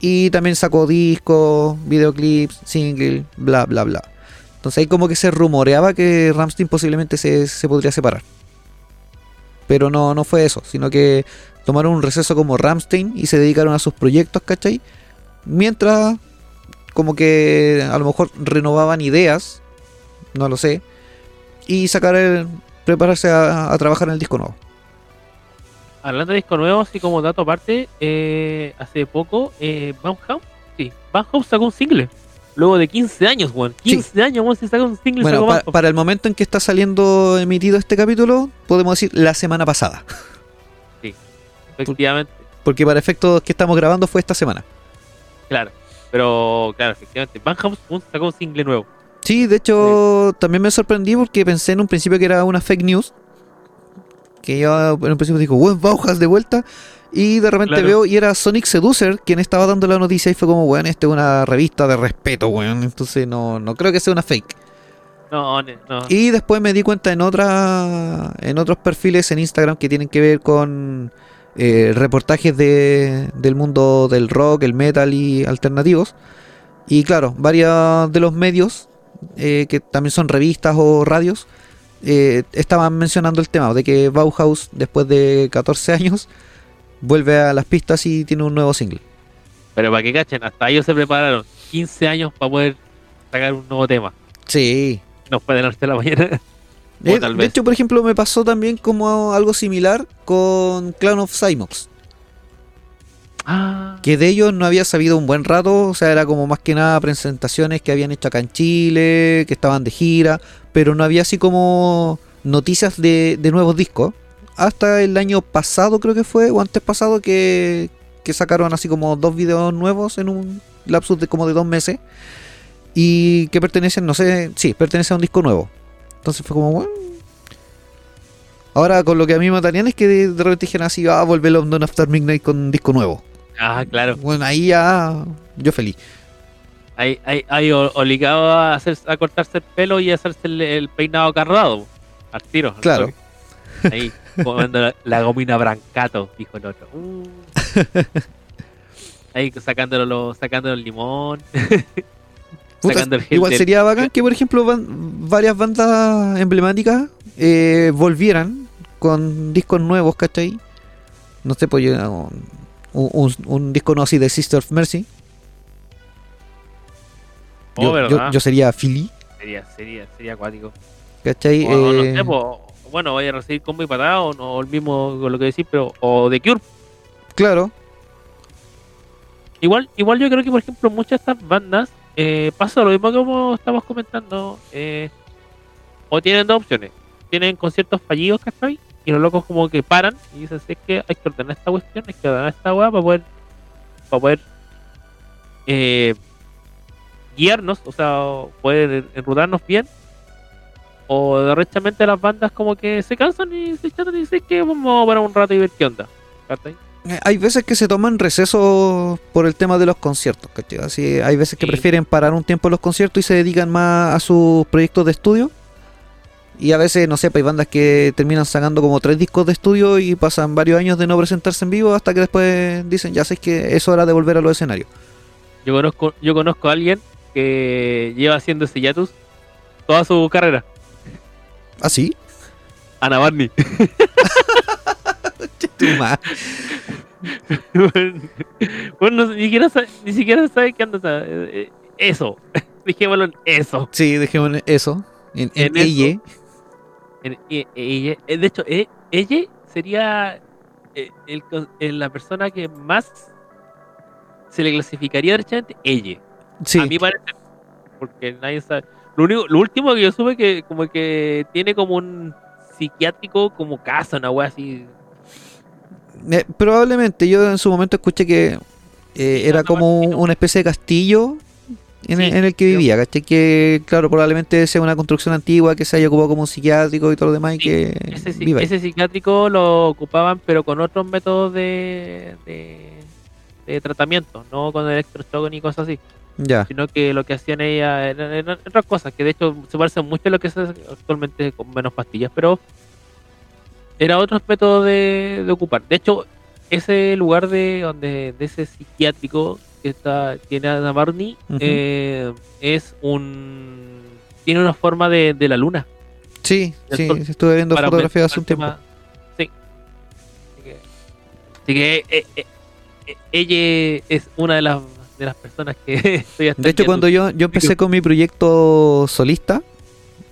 y también sacó discos, videoclips, single, bla, bla, bla. Entonces ahí como que se rumoreaba que Ramstein posiblemente se, podría separar. Pero no, no fue eso, sino que tomaron un receso como Ramstein y se dedicaron a sus proyectos, ¿cachai? Mientras como que a lo mejor renovaban ideas, no lo sé, y sacar el, prepararse a trabajar en el disco nuevo. Hablando de discos nuevos, y como dato aparte, eh, hace poco, eh, sí, Bauhaus sacó un single. Luego de 15 años, weón. 15 años, weón, se sacó un single. Bueno, para el momento en que está saliendo emitido este capítulo, podemos decir la semana pasada, Efectivamente, porque para efectos que estamos grabando fue esta semana. claro. Pero, claro, efectivamente, Bauhaus un- sacó un single nuevo. Sí, de hecho, también me sorprendí porque pensé en un principio que era una fake news. Que yo en un principio digo, bueno, Bauhaus de vuelta. Y de repente Claro. veo y era Sonic Seducer quien estaba dando la noticia y fue como, bueno, esta es una revista de respeto, weón. Entonces no, no creo que sea una fake. No, no. Y después me di cuenta en otra, en otros perfiles en Instagram que tienen que ver con eh, reportajes de, del mundo del rock, el metal y alternativos. Y claro, varios de los medios, eh, que también son revistas o radios, eh, estaban mencionando el tema de que Bauhaus, después de 14 años, vuelve a las pistas y tiene un nuevo single. Pero para que cachen, hasta ellos se prepararon 15 años para poder sacar un nuevo tema. Sí. No fue de la noche a la mañana. Eh, de vez. hecho, por ejemplo, me pasó también como algo similar con Clown of Cymox. Ah, que de ellos no había sabido un buen rato, o sea, era como más que nada presentaciones que habían hecho acá en Chile, que estaban de gira, pero no había así como noticias de, de nuevos discos. Hasta el año pasado creo que fue, o antes pasado, que, que sacaron así como dos videos nuevos en un lapsus de como de dos meses. Y que pertenecen, no sé, sí, pertenece a un disco nuevo. Entonces fue como, bueno, Ahora, con lo que a mí me matarían es que de, repente dijeran así, ah, vuelve London After Midnight con disco nuevo. Ah, claro. Bueno, ahí ya. Yo feliz. Hay, hay o- obligado a, hacer, a cortarse el pelo y hacerse el, el peinado cargado. Al tiro. Claro. Ahí, comiendo la, la gomina brancato, dijo el otro. Uh. Ahí sacándolo, lo- sacándolo el limón. Sacando el igual sería bacán que, por ejemplo, van- varias bandas emblemáticas eh, volvieran con discos nuevos, ¿cachai? No sé, pues yo, un, un- un disco no así de Sister of Mercy. Oh, Yo, yo- sería Philly, Sería, sería, sería acuático. ¿cachai? O, no Eh, sé, bueno, vaya a recibir combo y patada o no, el mismo con lo que decís, pero o de Cure. claro, Igual, igual yo creo que por ejemplo muchas de estas bandas eh, pasa lo mismo que como estamos comentando. eh, o tienen dos opciones. Tienen conciertos fallidos, ¿cachai? Y los locos como que paran y dicen, "Sí, es que hay que ordenar esta cuestión, hay que ordenar esta weá para poder, para poder eh, guiarnos, o sea, poder enrutarnos bien. O derechamente las bandas como que se cansan y se echan y dicen que vamos a parar un rato y ver qué onda. ¿cachai? Eh, Hay veces que se toman recesos por el tema de los conciertos, ¿cachai? Así, hay veces que Sí. prefieren parar un tiempo los conciertos y se dedican más a sus proyectos de estudio. Y a veces, no sé, pues hay bandas que terminan sacando como tres discos de estudio y pasan varios años de no presentarse en vivo hasta que después dicen, ya sé que es hora de volver a los escenarios. Yo conozco, yo conozco a alguien que lleva haciendo ese hiatus toda su carrera. ¿Así? Ana Barney. bueno, ni siquiera sabe, ni siquiera sabe qué anda. eh, eh, Eso. Dijémoslo en eso. sí, dejemos eso. En, en En eso. ella. En- e- ella- eh, de hecho, eh, ella sería eh, el eh, la persona que más se le clasificaría derechamente. Ella. Sí, A mi parecer. Porque nadie sabe. Lo, único, lo último que yo supe que como que tiene como un psiquiátrico como casa, una wea así. Eh, probablemente yo en su momento escuché que eh, era como una especie de castillo en, Sí, el, en el que vivía, ¿cachai? Que claro, probablemente sea una construcción antigua que se haya ocupado como un psiquiátrico y todo lo demás y que Ese, viva psiquiátrico lo ocupaban, pero con otros métodos de, de, de tratamiento, no con electroshock ni cosas así, Ya, sino que lo que hacían ella eran, eran otras cosas, que de hecho se parecen mucho a lo que se hace actualmente con menos pastillas, pero era otros métodos de, de ocupar. De hecho, ese lugar de donde de ese psiquiátrico que está tiene Ana Barney eh, es un tiene una forma de, de la luna. sí, sí, sol estuve viendo fotografías hace un tiempo. tema- Sí. Así que, así que, eh, eh, eh, ella es una de las, de las personas que estoy hasta De hecho, cuando yo, yo empecé con mi proyecto solista,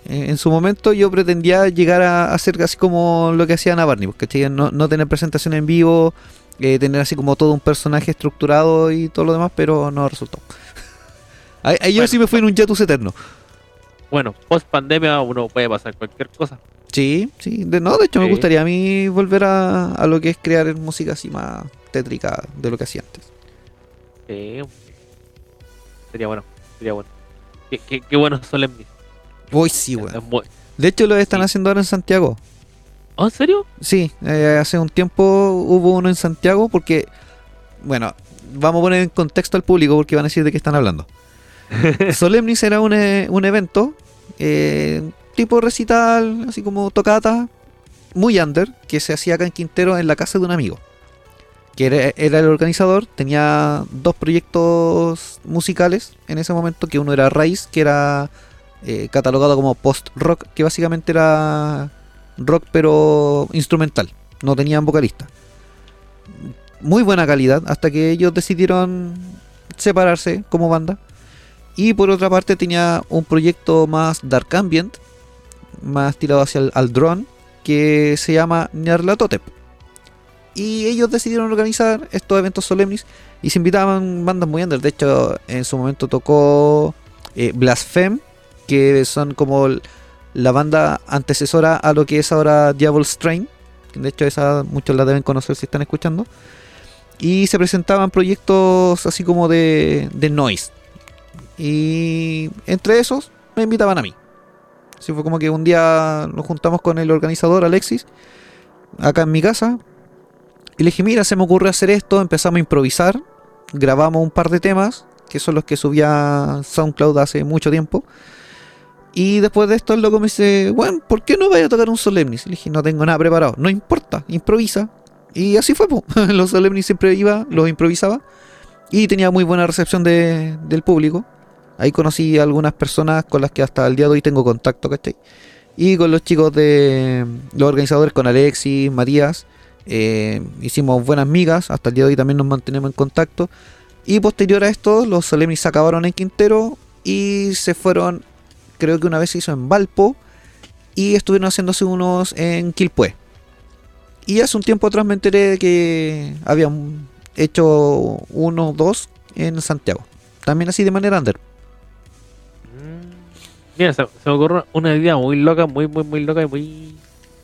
eh, en su momento yo pretendía llegar a hacer así como lo que hacía Ana Barney, no, no tener presentación en vivo, eh, tener así como todo un personaje estructurado y todo lo demás, pero no resultó. Ahí, yo Bueno. sí me fui en un hiatus eterno. Bueno, post pandemia uno puede pasar cualquier cosa. Sí, sí. De, no, de hecho me gustaría a mí volver a, a lo que es crear música así más tétrica de lo que hacía antes. Sí. Sería bueno, sería bueno. Qué, qué, qué bueno Solemnis. Uy, sí, weón. muy- De hecho lo están Sí. haciendo ahora en Santiago. ¿Oh, ¿En serio? Sí, eh, hace un tiempo hubo uno en Santiago porque, bueno, vamos a poner en contexto al público porque van a decir de qué están hablando. Solemnis era un, eh, un evento eh, tipo recital, así como tocata, muy under, que se hacía acá en Quintero en la casa de un amigo. Que era, era el organizador, tenía dos proyectos musicales en ese momento, que uno era Raíz, que era eh, catalogado como post-rock, que básicamente era rock pero instrumental, no tenían vocalista. Muy buena calidad, hasta que ellos decidieron separarse como banda. Y por otra parte tenía un proyecto más dark ambient, más tirado hacia el drone, que se llama Nyarlathotep. Y ellos decidieron organizar estos eventos solemnes y se invitaban bandas muy under. De hecho, en su momento tocó eh, que son como la banda antecesora a lo que es ahora Devil's Train. De hecho, esa muchos la deben conocer si están escuchando. Y se presentaban proyectos así como de, de noise. Y entre esos me invitaban a mí. Así fue como que un día nos juntamos con el organizador Alexis, acá en mi casa, y le dije, mira, se me ocurrió hacer esto, empezamos a improvisar, grabamos un par de temas, que son los que subía SoundCloud hace mucho tiempo. Y después de esto el loco me dice, bueno, ¿por qué no vaya a tocar un Solemnis? Le dije, no tengo nada preparado. No importa, improvisa. Y así fue, los Solemnis siempre iba, los improvisaba. Y tenía muy buena recepción de- del público. Ahí conocí a algunas personas con las que hasta el día de hoy tengo contacto, ¿cachai? Y con los chicos de los organizadores, con Alexis, Matías, eh, hicimos buenas migas. Hasta el día de hoy también nos mantenemos en contacto. Y posterior a esto, los Solemnis se acabaron en Quintero y se fueron, creo que una vez se hizo en Valpo y estuvieron haciéndose unos en Quilpué. Y hace un tiempo atrás me enteré de que habían hecho uno, dos en Santiago. También así de manera under. Mm. Mira, se, se me ocurre una idea muy loca, muy, muy, muy loca y muy,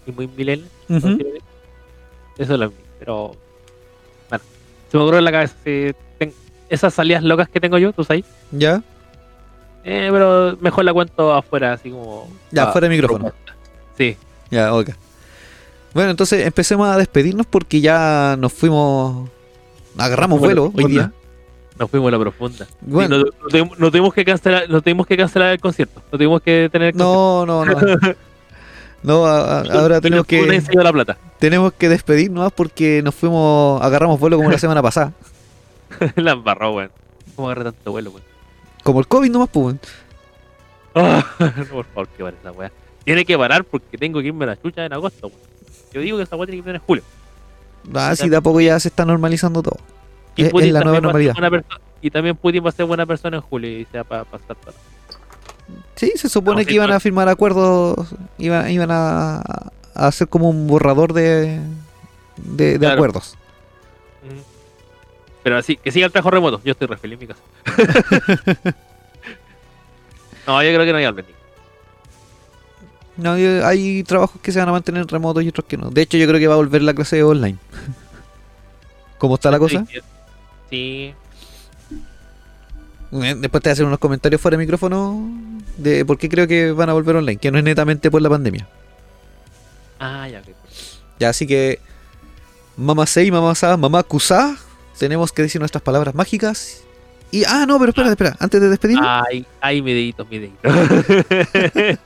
y muy milenio. Ujú. Eso es lo mismo. Pero, bueno, se me ocurre en la cabeza. si ten- esas salidas locas que tengo yo, tú sabes. ¿Ya? Eh, pero mejor la cuento afuera, así como. Ya, ah, fuera de micrófono. propuesta. Sí. Ya, ok. Bueno, entonces empecemos a despedirnos porque ya nos fuimos... Agarramos Nos fuimos vuelo hoy día. Nos fuimos a la profunda. Bueno. Sí, no, no tuvimos- no tuvimos que cancelar, no tuvimos que cancelar el concierto. No tuvimos que tener el No, no, no. No, a- a- concierto. ahora tenemos que, la plata. tenemos que despedirnos porque nos fuimos, agarramos vuelo como la semana pasada. la embarró, weón. ¿Cómo agarré tanto vuelo, weón? Como el COVID nomás, pues. no, por favor, que pare esa weá. Tiene que parar porque tengo que irme a la chucha en agosto, weón. Yo digo que esa weá tiene que ir en julio. Ah, sí, de a poco ya se está normalizando todo. Y Es- la nueva normalidad. Y también Putin va a ser buena persona en julio y se va a pa- pasar para. Sí, se supone No, que iban a firmar acuerdos, iban, iban a, a hacer como un borrador de, de, de Claro. acuerdos. Pero así, que siga el trabajo remoto. Yo estoy re feliz en mi casa. no, yo creo que no hay Albert. No, hay- trabajos que se van a mantener remotos y otros que no. De hecho, yo creo que va a volver la clase online. ¿Cómo está la cosa? Sí. Eh, Después te voy a hacer unos comentarios fuera de micrófono de por qué creo que van a volver online, que no es netamente por la pandemia. Ah, ya. Ya, así que mamá sei, mamá sa, mamá kusa, tenemos que decir nuestras palabras mágicas. Y ah, no, pero espera, espera, antes de despedirnos, Ay, ay, mi dedito, mi dedito.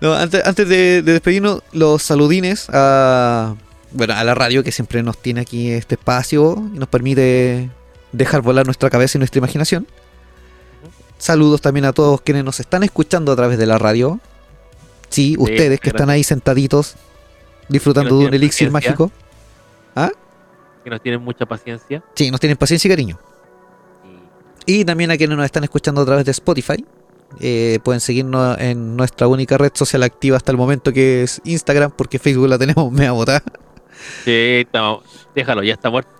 no, antes, antes de, de despedirnos, los saludines a bueno, a la radio que siempre nos tiene aquí este espacio y nos permite dejar volar nuestra cabeza y nuestra imaginación. Saludos también a todos quienes nos están escuchando a través de la radio. Sí, ustedes que están ahí sentaditos disfrutando de un elixir mágico. Que nos tienen mucha paciencia. Sí, nos tienen paciencia y cariño. Y también a quienes nos están escuchando a través de Spotify. eh, pueden seguirnos en nuestra única red social activa hasta el momento que es Instagram, porque Facebook la tenemos mea botada. Sí, estamos- déjalo, ya está muerto.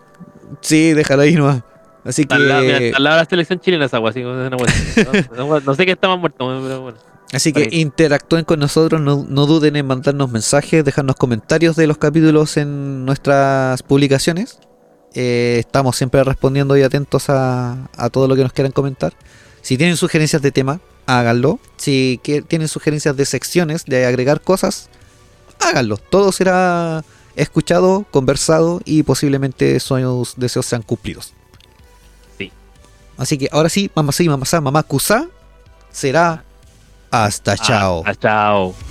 Sí, déjalo ahí nomás. Así Está al lado, mira, que, al lado de la selección chilena esa agua, así no, no, no- no sé que está más muerto, pero bueno. Así que interactúen con nosotros, no, no duden en mandarnos mensajes, dejarnos comentarios de los capítulos en nuestras publicaciones. Eh, estamos siempre respondiendo y atentos a, a todo lo que nos quieran comentar. Si tienen sugerencias de tema, háganlo. Si que- tienen sugerencias de secciones, de agregar cosas, háganlo. Todo será escuchado, conversado y posiblemente sus deseos sean cumplidos. Sí. Así que ahora sí, mamá sí, mamá mamá kusa, será hasta chao. Ah, chao.